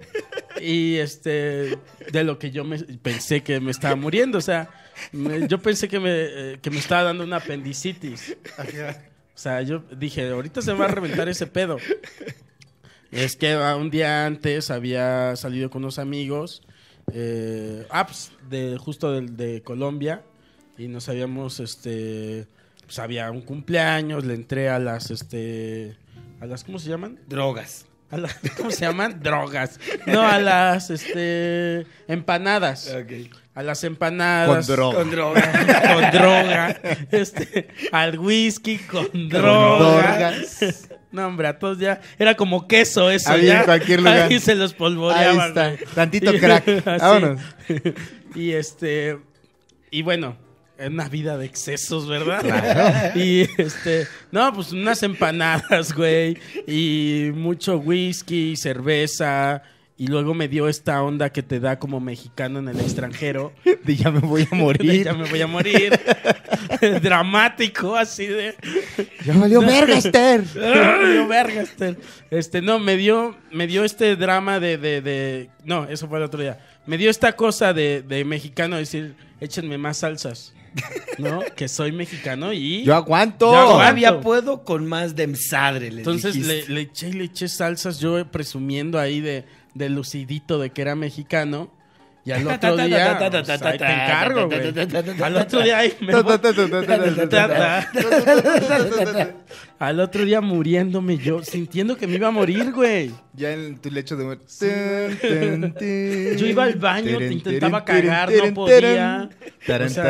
Y este, de lo que yo me, pensé que me estaba muriendo. O sea, me- yo pensé que me, eh, que me estaba dando una apendicitis. O sea, yo dije, ahorita se me va a reventar ese pedo. Es que un día antes había salido con unos amigos, eh, ah, pues, de, justo del- de, Colombia, y nos habíamos, este, pues había un cumpleaños, le entré a las, este, a las, ¿cómo se llaman? Drogas. A las- ¿Cómo se llaman? Drogas. No, a las, este, empanadas. A las empanadas. Con droga. Con droga. Con droga. Este, al whisky con droga. drogas. No, hombre, a todos ya. Era como queso eso. Ahí ya. en cualquier lugar. Ahí se los polvoreaban. Ahí está. Tantito crack. así. Vámonos. Y este. Y bueno, es una vida de excesos, ¿verdad? Y este. No, pues unas empanadas, güey. Y mucho whisky, cerveza. Y luego me dio esta onda que te da como mexicano en el extranjero. De ya me voy a De morir. ya me voy a morir. Dramático, así de. Ya valió verga, Esther. Ay, yo, verga, este, este, no, me dio, me dio este drama de, de, de- no, eso fue el otro día. Me dio esta cosa de, de mexicano, decir, échenme más salsas, ¿no? que soy mexicano y... Yo aguanto. Yo aguanto. Todavía puedo con más de emsadre. les entonces le, le eché, le eché salsas, yo presumiendo ahí de, de lucidito de que era mexicano. Y al otro día, pues, ahí te encargo, güey. Al otro día ahí me voy- Al otro día muriéndome yo, sintiendo que me iba a morir, güey. Ya en tu lecho de muerte. Yo iba al baño, te intentaba cagar, no podía. O sea,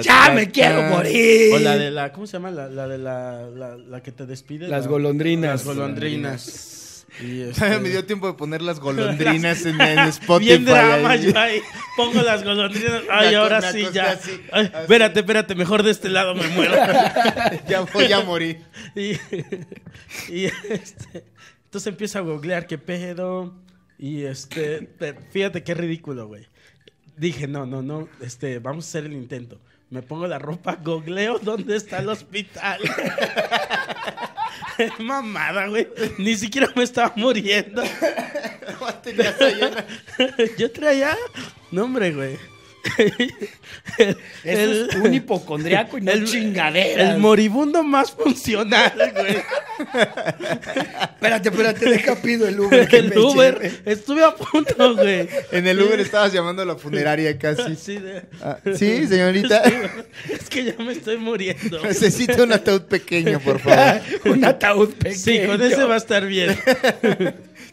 ¡Ya me quiero morir! O la de la, ¿cómo se llama? La, la de la, la, la que te despide. Las la- golondrinas. Las golondrinas. Y este- Me dio tiempo de poner las golondrinas en, en Spotify. Bien drama, yo ahí pongo las golondrinas. Ay, Me ahora sí, ya. así, Ay, así. espérate, espérate, mejor de este lado me muero. Ya voy a morir. Y, y, este, entonces empiezo a googlear qué pedo. Y este, te- fíjate qué ridículo, güey. Dije, no, no, no, este, vamos a hacer el intento. Me pongo la ropa, googleo dónde está el hospital. Mamada, güey. Ni siquiera me estaba muriendo. Yo traía. No, hombre, güey. Eso es un hipocondriaco y no el- chingadera. El moribundo más funcional, güey. Espérate, espérate, deja pido el Uber. que El me Uber. lleve. Estuve a punto, güey. En el Uber estabas llamando a la funeraria casi. De- Ah, sí, señorita. Es que ya me estoy muriendo. Necesito un ataúd pequeño, por favor. un ataúd pequeño. Sí, con ese va a estar bien.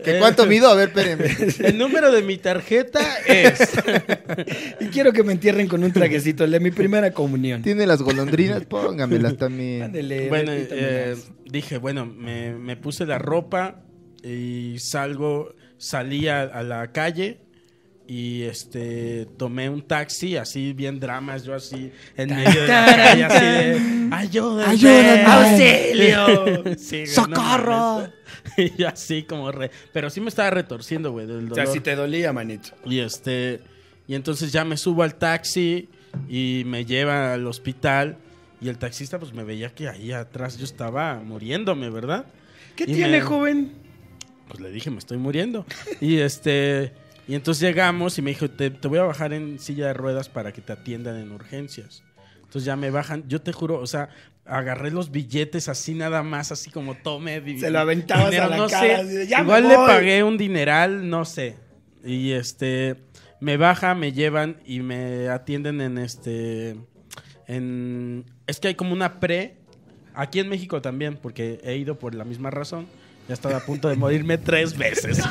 ¿Que ¿Cuánto mido? A ver, espérenme. El número de mi tarjeta es. Y quiero que me entierren con un traguecito, el de mi primera comunión. ¿Tiene las golondrinas? Póngamelas también. Ándele, Bueno, eh, dije, bueno, me, me puse la ropa y salgo, salí a, a la calle y este tomé un taxi, así bien dramas, yo así en medio de la calle, así de ayúdenme, Ayúdenme. auxilio, Sí, no ¡Socorro! Y así como re, pero sí me estaba retorciendo, güey, del O sea, si te dolía, manito. Y este y entonces ya me subo al taxi y me lleva al hospital y el taxista pues me veía que ahí atrás yo estaba muriéndome, ¿verdad? ¿Qué Y tiene, me- joven? Pues le dije, me estoy muriendo. Y este y entonces llegamos y me dijo, te, te voy a bajar en silla de ruedas para que te atiendan en urgencias. Entonces ya me bajan, yo te juro, o sea, agarré los billetes así nada más, así como tome. Se lo aventabas dinero, a la no cara, sé. así de, "Ya me Igual le voy". pagué un dineral, no sé. Y este, me baja, me llevan y me atienden en este, en, es que hay como una pre, aquí en México también, porque he ido por la misma razón. Ya estaba a punto de morirme tres veces.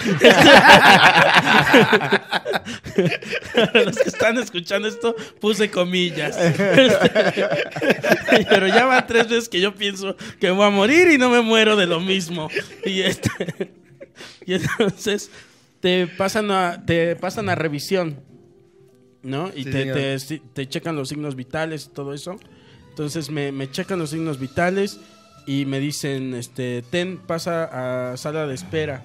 Los que están escuchando esto, puse comillas. Pero ya van tres veces que yo pienso que voy a morir y no me muero de lo mismo. Y, este, y entonces te pasan a, te pasan a revisión, ¿no? Y Sí, te, te, checan los signos vitales y todo eso. Entonces me, me checan los signos vitales y me dicen, este, ten, pasa a sala de espera.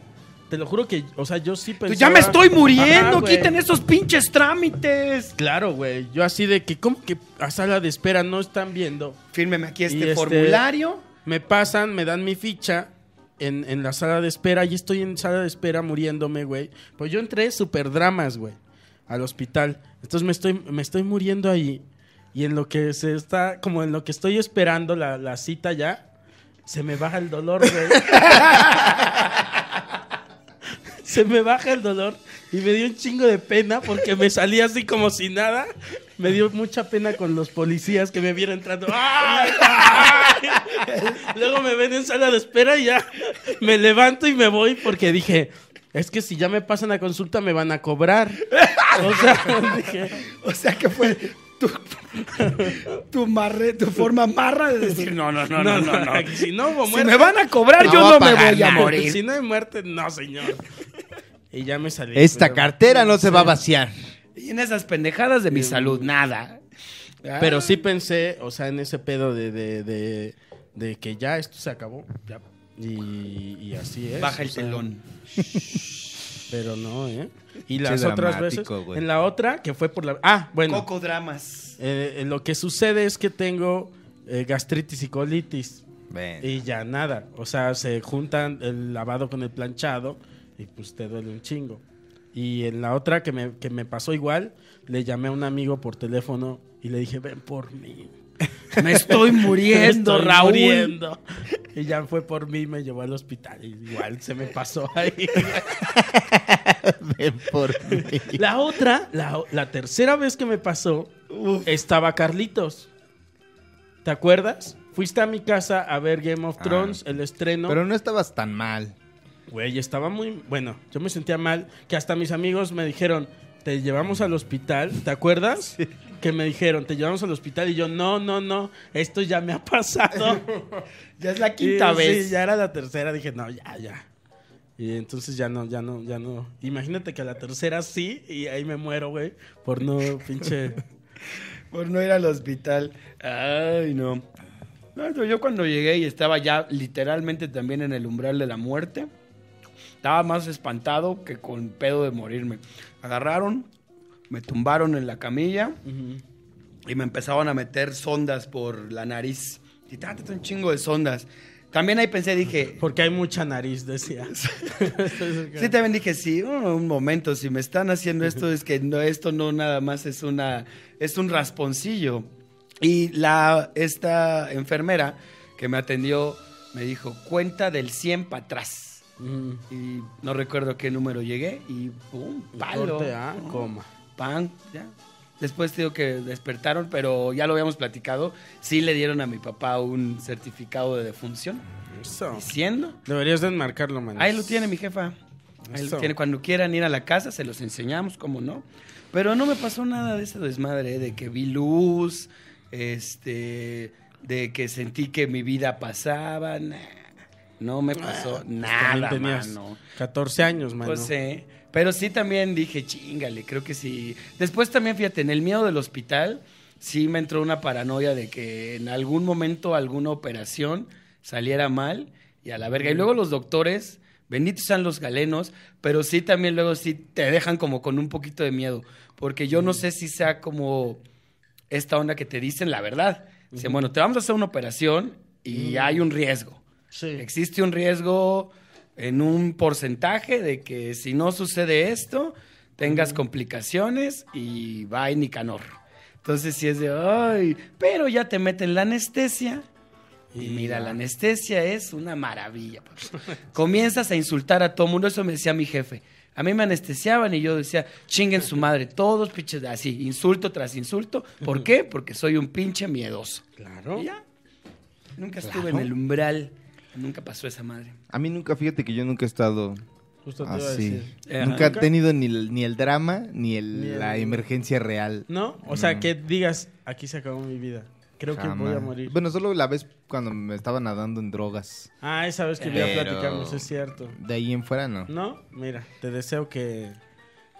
Te lo juro que, o sea, yo sí pensaba... Pues ya me estoy muriendo, Ajá, quiten esos pinches trámites. Claro, güey. Yo así de que, ¿cómo que a sala de espera no están viendo? Fírmeme aquí este, este- formulario. Me pasan, me dan mi ficha en, en la sala de espera y estoy en sala de espera muriéndome, güey. Pues yo entré super dramas, güey, al hospital. Entonces me estoy, me estoy muriendo ahí y en lo que se está, como en lo que estoy esperando la, la cita ya, se me baja el dolor, güey. se me baja el dolor y me dio un chingo de pena porque me salí así como si nada. Me dio mucha pena con los policías que me vieron entrando. ¡Ay! ¡Ay! Luego me ven en sala de espera y ya me levanto y me voy porque dije, es que si ya me pasan a consulta me van a cobrar. O sea, dije, O sea que fue tu, tu, marre, tu forma marra de decir, no, no, no, no, no. no. Si no hubo Si muerte, me van a cobrar, No yo no me voy a morir. si no hay muerte, no, señor. Y ya me salí. Esta pero- cartera no se va a vaciar. Y en esas pendejadas de mi salud, nada. Ah, Pero sí pensé, o sea, en ese pedo de, de, de, de que ya esto se acabó. ya. Y, y así es. Baja el sea, telón. Pero no, ¿eh? Y las otras veces. En la otra, que fue por la. Ah, bueno. Coco dramas. eh, eh, lo que sucede es que tengo eh, gastritis y colitis. Ven. Y ya nada. O sea, se juntan el lavado con el planchado y pues te duele un chingo. Y en la otra que me, que me pasó igual, le llamé a un amigo por teléfono y le dije, ven por mí. Me estoy Me muriendo, estoy Raúl. muriendo. Y ya fue por mí, me llevó al hospital. Y igual se me pasó ahí. Ven por mí. La otra, la, la tercera vez que me pasó, estaba Carlitos. ¿Te acuerdas? Fuiste a mi casa a ver Game of Ah. Thrones, el estreno. Pero no estabas tan mal. Güey, estaba muy... Bueno, yo me sentía mal, que hasta mis amigos me dijeron, te llevamos al hospital, ¿te acuerdas? Que me dijeron, te llevamos al hospital y yo, no, no, no, esto ya me ha pasado. Ya es la Y, quinta sí, vez. ya era la tercera, dije, no, ya, ya. Y entonces ya no, ya no, ya no. Imagínate que a la tercera sí y ahí me muero, güey, por no pinche... Por no ir al hospital. Ay, no. No, yo cuando llegué y estaba ya literalmente también en el umbral de la muerte, estaba más espantado que con pedo de morirme. Agarraron, me tumbaron en la camilla y me empezaban a meter sondas por la nariz. Y trate un chingo de sondas. También ahí pensé, dije, Porque hay mucha nariz, decía. Sí, también dije, sí, un, un momento, si me están haciendo esto, es que no, esto no nada más es una, es un rasponcillo. Y la, esta enfermera que me atendió me dijo, cuenta del 100 para atrás. Mm. Y no recuerdo qué número llegué y pum, palo. Corte A, coma. Pan, ya. Después te digo que despertaron, pero ya lo habíamos platicado. Sí le dieron a mi papá un certificado de defunción Eso. diciendo Deberías de enmarcarlo, man. Ahí lo tiene mi jefa. Ahí lo tiene. Cuando quieran ir a la casa, se los enseñamos, cómo no. Pero no me pasó nada de ese desmadre, ¿eh? de que vi luz, este, de que sentí que mi vida pasaba. nah. No me pasó nada, También tenías mano. 14 años, mano. Pues sí. Pero sí también dije, chingale, creo que sí. Después también, fíjate, en el miedo del hospital, sí me entró una paranoia de que en algún momento alguna operación saliera mal y a la verga. Y luego los doctores, benditos sean los galenos, pero sí también luego sí te dejan como con un poquito de miedo. Porque yo no sé si sea como esta onda que te dicen la verdad. Dicen, bueno, te vamos a hacer una operación y hay un riesgo. Sí. Existe un riesgo en un porcentaje de que si no sucede esto, tengas complicaciones y va en Nicanor. Entonces, si es de, ay, pero ya te meten la anestesia Y mira, la anestesia es una maravilla. Comienzas a insultar a todo mundo, eso me decía mi jefe. A mí me anestesiaban y yo decía, chinguen su madre, todos pinches, así, insulto tras insulto. ¿Por qué? Porque soy un pinche miedoso. Claro. Y ya. Nunca estuve en el umbral, nunca pasó esa madre. A mí nunca, fíjate que yo nunca he estado Justo te iba a así. decir. Ajá. Nunca he tenido ni el, ni el drama ni, el- Ni el- la emergencia real. ¿No? O sea, No. que digas, aquí se acabó mi vida. Creo que voy a Jamás. morir. Bueno, solo la vez cuando me estaba nadando en drogas. Ah, esa vez que ya Pero- platicamos, es cierto. De ahí en fuera no. No, mira, te deseo que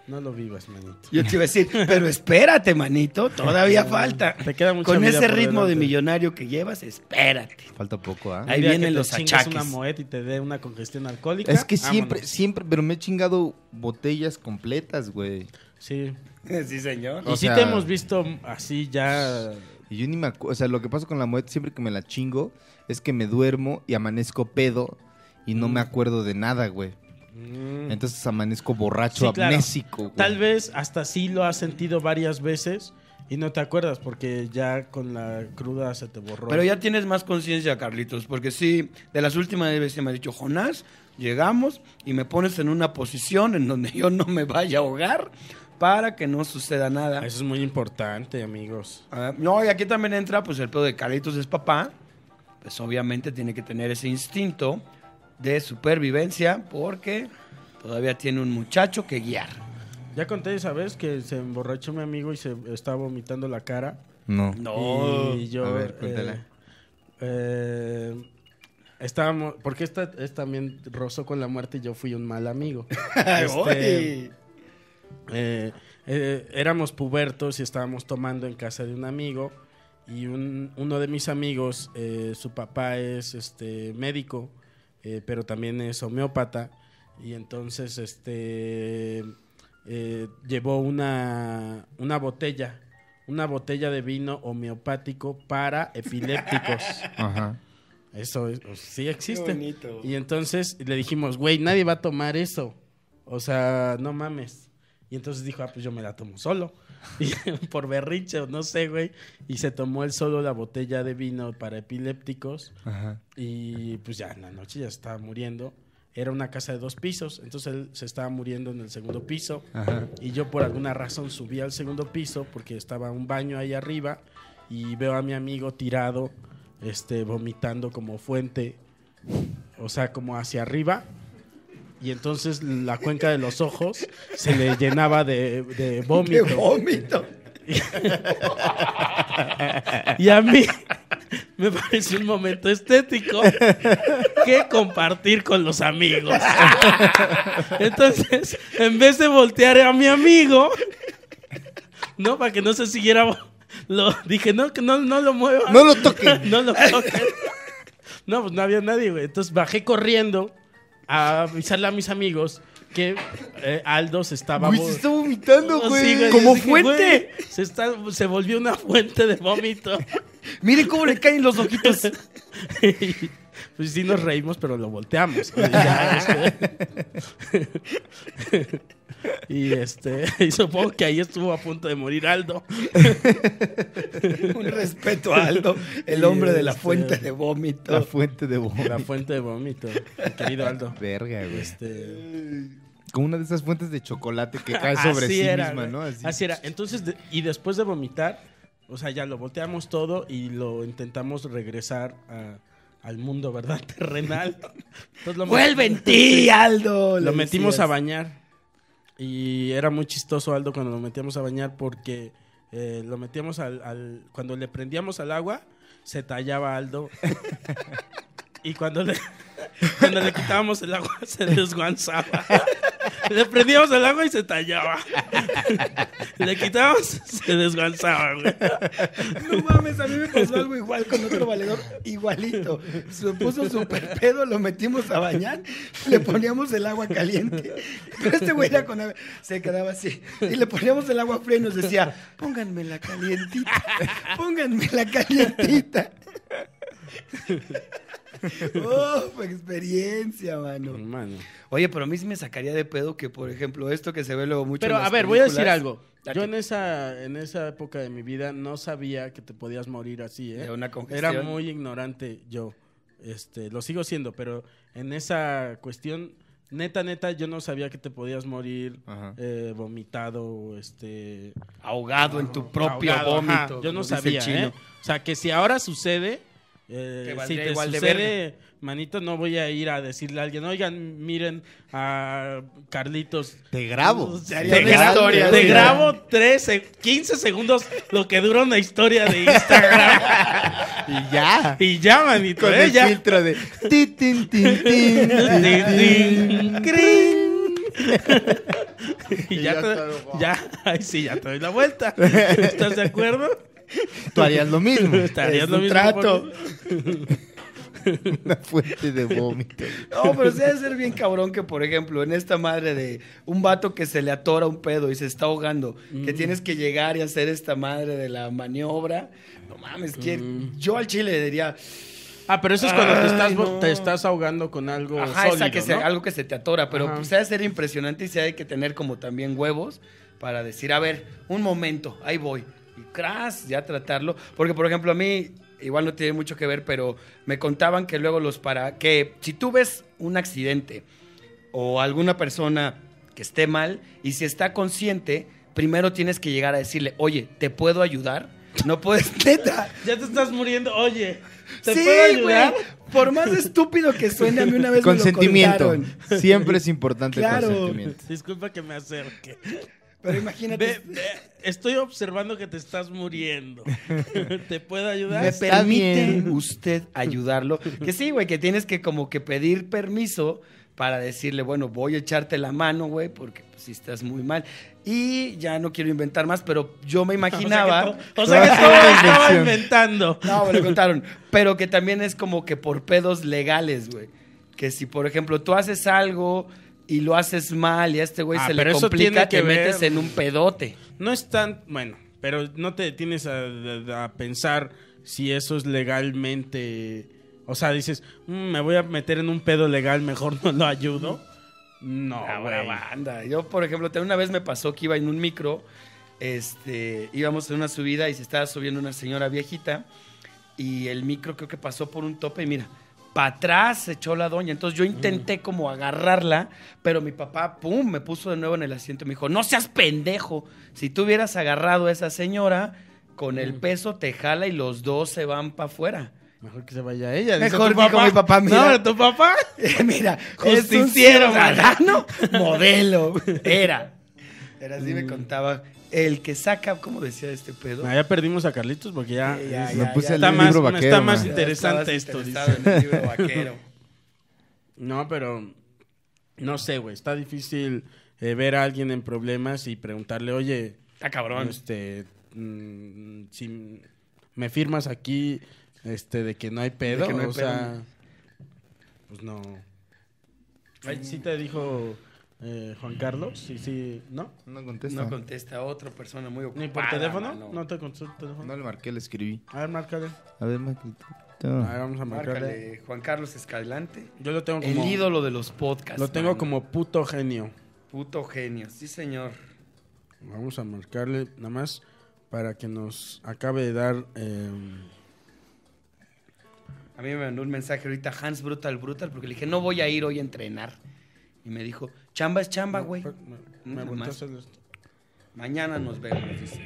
no lo vivas, manito. Yo te iba a decir, pero espérate, manito, todavía falta. Te queda mucha Con vida ese por ritmo de millonario que llevas, espérate. Falta poco, ¿ah? Ahí vienen los achaques. una moed y te dé una congestión alcohólica. Es que siempre, vámonos. siempre, pero me he chingado botellas completas, güey. Sí. Sí, señor. Y O sí sea- te hemos visto así ya. Y yo ni me acuerdo, o sea, lo que pasa con la muerte siempre que me la chingo es que me duermo y amanezco pedo y no me acuerdo de nada, güey. Mm. Entonces amanezco borracho, Sí, claro. amnésico. güey. Tal vez hasta sí lo has sentido varias veces y no te acuerdas porque ya con la cruda se te borró. Pero ya tienes más conciencia, Carlitos, porque sí, de las últimas veces me ha dicho, Jonás, llegamos y me pones en una posición en donde yo no me vaya a ahogar para que no suceda nada. Eso es muy importante, amigos. No, y aquí también entra, pues el pedo de Carlitos es papá, pues obviamente tiene que tener ese instinto de supervivencia porque todavía tiene un muchacho que guiar. Ya conté esa vez que se emborrachó mi amigo y se estaba vomitando la cara. No. No. Y yo. A ver, cuéntala. eh, eh, estábamos. Porque esta es también rozó con la muerte y yo fui un mal amigo. Este, eh, eh, éramos pubertos y estábamos tomando en casa de un amigo. Y un- uno de mis amigos, eh, su papá es este médico, eh, pero también es homeópata. Y entonces este eh, llevó una, una botella, una botella de vino homeopático para epilépticos. Ajá. Eso es- o- sí existe. Qué bonito. Y entonces le dijimos, güey, nadie va a tomar eso. O sea, no mames. Y entonces dijo, ah, pues yo me la tomo solo. Y por berrinche, o no sé, güey. Y se tomó él solo la botella de vino para epilépticos. Ajá. Y pues ya en la noche ya estaba muriendo. Era una casa de dos pisos, entonces él se estaba muriendo en el segundo piso. Ajá. Y yo por alguna razón subí al segundo piso porque estaba un baño ahí arriba y veo a mi amigo tirado, este, vomitando como fuente, o sea, como hacia arriba. Y entonces la cuenca de los ojos se le llenaba de, de ¡Qué vómito. vómito! Y a mí me pareció un momento estético que compartir con los amigos. Entonces, en vez de voltear a mi amigo, no, para que no se siguiera, lo dije, no, que no, no lo mueva. No lo toquen. no lo toquen. No, pues no había nadie, güey. Entonces bajé corriendo a avisarle a mis amigos que eh, Aldo se estaba... Vo- se está vomitando, güey. sí, güey, Como dije, fuente. güey, se, está, se volvió una fuente de vómito. Mire cómo le caen los ojitos. Pues sí nos reímos, pero lo volteamos. Ya, este, y, este, y supongo que ahí estuvo a punto de morir Aldo. Un respeto a Aldo, el hombre de la Este- fuente de vómito. La fuente de vómito. La fuente de vómito, mi querido Aldo. Verga, güey. Este, Como una de esas fuentes de chocolate que cae sobre así sí era, misma. ¿no? Así. era. Entonces, de- y después de vomitar, o sea, ya lo volteamos todo y lo intentamos regresar a- al mundo, ¿verdad? Terrenal. Entonces, lo ¡Vuelve en ti, Aldo! Lo metimos a bañar. Y era muy chistoso, Aldo, cuando lo metíamos a bañar porque eh, lo metíamos al, al- Cuando le prendíamos al agua, se tallaba Aldo. y cuando le, cuando le quitábamos el agua, se desguanzaba. le prendíamos el agua y se tallaba. le quitábamos, se desguanzaba, güey. No mames, a mí me pasó algo igual con otro valedor, igualito. Se puso súper pedo, lo metimos a bañar, le poníamos el agua caliente. Pero este güey era con... Se quedaba así. Y le poníamos el agua fría y nos decía, pónganme la calientita, pónganme la calientita. Uf, experiencia, mano. Mano. Oye, pero a mí sí me sacaría de pedo que, por ejemplo, esto que se ve luego mucho. Pero en las a ver, voy a decir películas, algo. Yo en esa, en esa época de mi vida no sabía que te podías morir así, ¿eh? De una congestión. Era muy ignorante yo. Este, lo sigo siendo, pero en esa cuestión, neta, neta, yo no sabía que te podías morir Ajá. eh, vomitado, este... Ahogado en tu propio ahogado, ajá. vómito. Yo no como dice el sabía, chino. ¿eh? O sea, que si ahora sucede, eh, si te igual de sucede, manito, no voy a ir a decirle a alguien, oigan, miren a Carlitos. Te grabo. Haría Te, gra- historia, te ¿no? grabo 13, 15 segundos lo que dura una historia de Instagram. Y ya. y ya, manito, Con ¿eh? el Ya. filtro de... tin, tin, tin, y Y ya, ya te- ya, ay, sí, ya te doy la vuelta. ¿Estás de acuerdo? Tú harías lo mismo. Estarías Es lo un mismo trato. Una fuente de vómito. No, pero sí debe ser bien cabrón que, por ejemplo, en esta madre de un vato que se le atora un pedo y se está ahogando, que Mm. tienes que llegar y hacer esta madre de la maniobra. No mames, que Mm. yo al chile diría, Ah, pero eso es cuando te estás, no. te estás ahogando con algo ajá, esa sólido, que se- ¿no? algo que se te atora, pero Ajá. pues ha de ser impresionante y sí hay que tener como también huevos para decir, a ver, un momento, ahí voy. Y cras, ya tratarlo. Porque, por ejemplo, a mí, igual no tiene mucho que ver, pero me contaban que luego los para. que si tú ves un accidente o alguna persona que esté mal y si está consciente, primero tienes que llegar a decirle, oye, ¿te puedo ayudar? No puedes, neta. Ya te estás muriendo. Oye, ¿te sí, puedo ayudar? güey. Por más estúpido que suene, a mí una vez Consentimiento. me lo. Siempre es importante Claro. el consentimiento. Disculpa que me acerque. Pero imagínate. Ve- ve, estoy observando que te estás muriendo. ¿Te puedo ayudar? ¿Me permite bien. usted ayudarlo? Que sí, güey, que tienes que como que pedir permiso para decirle, bueno, voy a echarte la mano, güey, porque pues, si estás muy mal. Y ya no quiero inventar más, pero yo me imaginaba... O sea que, to- o sea que todo Toda estaba inventando. No, me lo contaron. Pero que también es como que por pedos legales, güey. Que si, por ejemplo, tú haces algo y lo haces mal y a este güey Ah, se le complica, que te ver- metes en un pedote. No es tan. Bueno, pero no te detienes a, pensar si eso es legalmente. O sea, dices, "Mm, me voy a meter en un pedo legal, mejor no lo ayudo. No, Ahora banda. Yo, por ejemplo, una vez me pasó que iba en un micro, este, íbamos en una subida y se estaba subiendo una señora viejita y el micro creo que pasó por un tope y mira, para atrás se echó la doña. Entonces yo intenté como agarrarla, pero mi papá, pum, me puso de nuevo en el asiento y me dijo, no seas pendejo. Si tú hubieras agarrado a esa señora, con el peso te jala y los dos se van para afuera. Mejor que se vaya ella. Mejor tu dijo mi papá, mira. No, tu papá. Mira, Justiciero, ciudadano modelo. Era. Era así Mm. me contaba. El que saca, ¿cómo decía este pedo? Ah, ya perdimos a Carlitos porque ya. Sí, ya, ya, puse ya. el Está más- libro me vaquero. está más man. interesante esto, en el libro vaquero. No, pero. No sé, güey. Está difícil eh, ver a alguien en problemas y preguntarle, oye. Está cabrón. Este. mm, si me firmas aquí. Este, de que no hay pedo. que no hay o pedo. sea. Pues no. Ay, ¿Sí te dijo eh, Juan Carlos? Sí, sí. ¿No? No contesta. No contesta a otra persona muy ocupada. ¿Ni por teléfono? mano. No te contestó el teléfono. No le marqué, le escribí. A ver, márcale. A ver, Marquito. A ver, vamos a marcarle. Márcale, Juan Carlos Escalante. Yo lo tengo El como. ídolo de los podcasts. Lo tengo mano. como puto genio. Puto genio. Sí, señor. Vamos a marcarle nada más para que nos acabe de dar. eh, A mí me mandó un mensaje ahorita Hans Brutal Brutal porque le dije, no voy a ir hoy a entrenar. Y me dijo, chamba es chamba, güey. me- me. Mañana nos vemos, dice.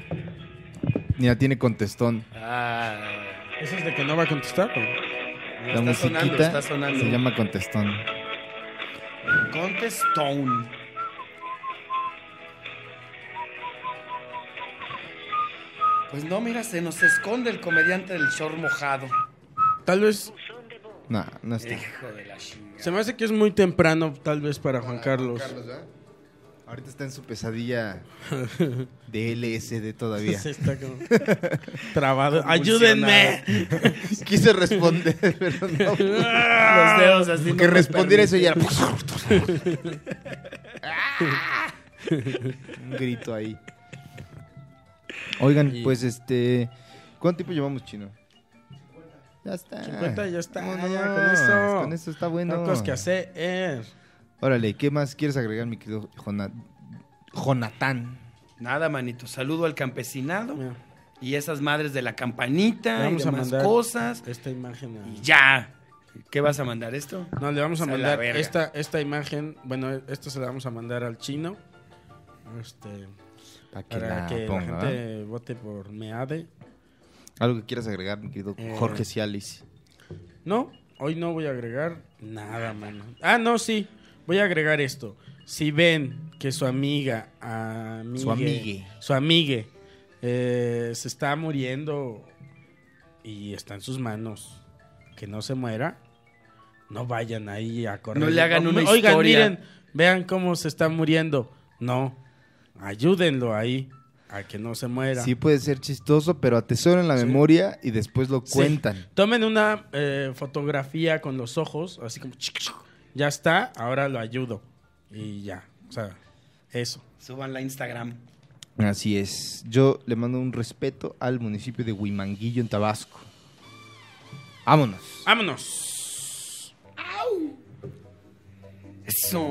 Mira, tiene contestón. Ah, ¿Eso es de que no va a contestar? o? La está musiquita sonando, está sonando. se llama contestón. Contestone. Pues no, mira, se nos esconde el comediante del short mojado. Tal vez. No, no está. Hijo de la chingada. Se me hace que es muy temprano, tal vez, para Juan Carlos. Ahorita está en su pesadilla de LSD todavía. Se está como trabado. ¡Ayúdenme! Quise responder, pero no. Los dedos así. Que no respondiera eso y era. permiten. Un grito ahí. Oigan, Y- pues este. ¿Cuánto tiempo llevamos, chino? Ya está. 50 ya está, ya, con eso. Con eso está bueno. No cosas que hacer. Órale, ¿qué más quieres agregar, mi querido Jona- Jonathan? Nada, manito. Saludo al campesinado Mira, y esas madres de la campanita le y vamos a demás mandar cosas. esta imagen. a- Y ya. ¿Qué vas a mandar esto? No, le vamos a mandar esta, esta imagen. Bueno, esta se la vamos a mandar al chino. Este, Para que para la que ponga, la gente vote por Meade. Algo que quieras agregar, mi querido Eh, Jorge Cialis. No, hoy no voy a agregar nada, mano. Ah, no, sí. Voy a agregar esto. Si ven que su amiga, amigue, Su amigue. su amigue, eh, se está muriendo y está en sus manos, que no se muera, no vayan ahí a correr. No le hagan una Oigan, historia. miren, vean cómo se está muriendo. No, ayúdenlo ahí a que no se muera. Sí puede ser chistoso, pero atesoren la Sí. memoria y después lo Sí. cuentan. Tomen una eh, fotografía con los ojos, así como... Ya está, ahora lo ayudo. Y ya, o sea, eso. Suban la Instagram. Así es. Yo le mando un respeto al municipio de Huimanguillo, en Tabasco. Vámonos. ¡Vámonos! Eso.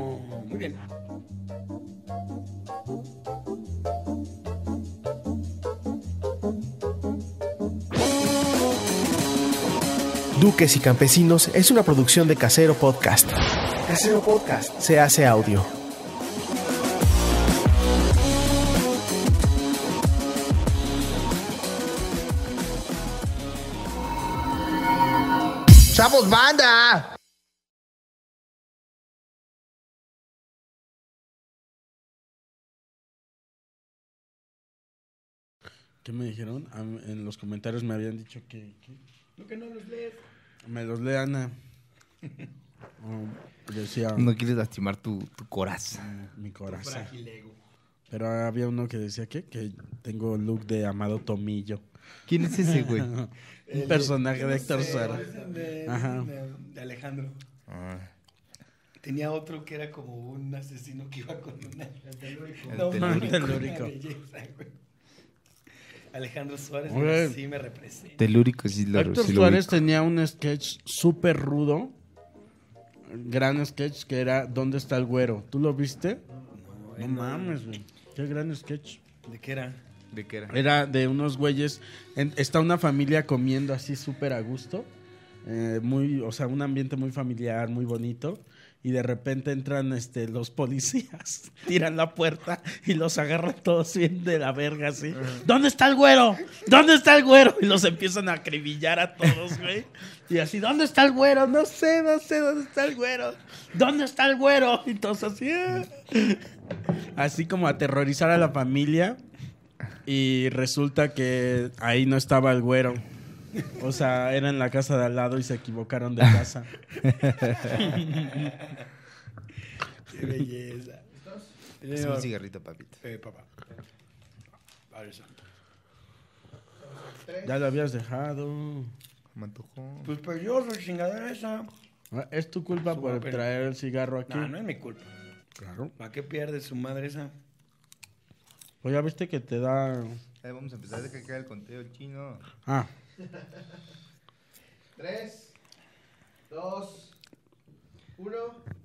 Muy bien. Duques y Campesinos es una producción de Casero Podcast. Casero Podcast se hace audio. ¡Chavos, banda! ¿Qué me dijeron? En los comentarios me habían dicho que... que Lo que no los lees. me los lea Ana. Oh, decía No quieres lastimar tu, tu corazón. mi corazón. Fragilego. Pero había uno que decía que, que tengo look de Amado Tomillo. ¿Quién es ese, güey? Un personaje de Héctor Suara. De, Ajá. de- de Alejandro. Ah, Tenía otro que era como un asesino que iba con una. El telúrico. El No, mames, una Telúrico. belleza, güey. Alejandro Suárez Güey. sí me representa. Telúrico, sí lo, Héctor sí lo Suárez ubico. tenía un sketch súper rudo. Gran sketch que era ¿Dónde está el güero? ¿Tú lo viste? No, mames, güey. Qué gran sketch. ¿De qué era? ¿De qué era? Era de unos güeyes. en- está una familia comiendo así súper a gusto. eh, muy, o sea, un ambiente muy familiar, muy bonito. Y de repente entran este, los policías, tiran la puerta y los agarran todos bien de la verga, así. ¿Dónde está el güero? ¿Dónde está el güero? Y los empiezan a acribillar a todos, güey. Y así, ¿dónde está el güero? No sé, no sé dónde está el güero. ¿Dónde está el güero? Y todos así. "Ah". Así como aterrorizar a la familia. Y resulta que ahí no estaba el güero. O sea, era en la casa de al lado y se equivocaron de casa. Qué belleza. Es un cigarrito, papito. Eh, papá. Padre Santo. Ya lo habías dejado. Me antojó. Pues yo soy chingadera esa. Ah, Es tu culpa Su por traer el cigarro aquí. No, no es mi culpa. Claro. ¿Para qué pierde su madre esa? Pues ya viste que te da. Eh, vamos a empezar de que queda el conteo chino. Ah, Tres, dos, uno.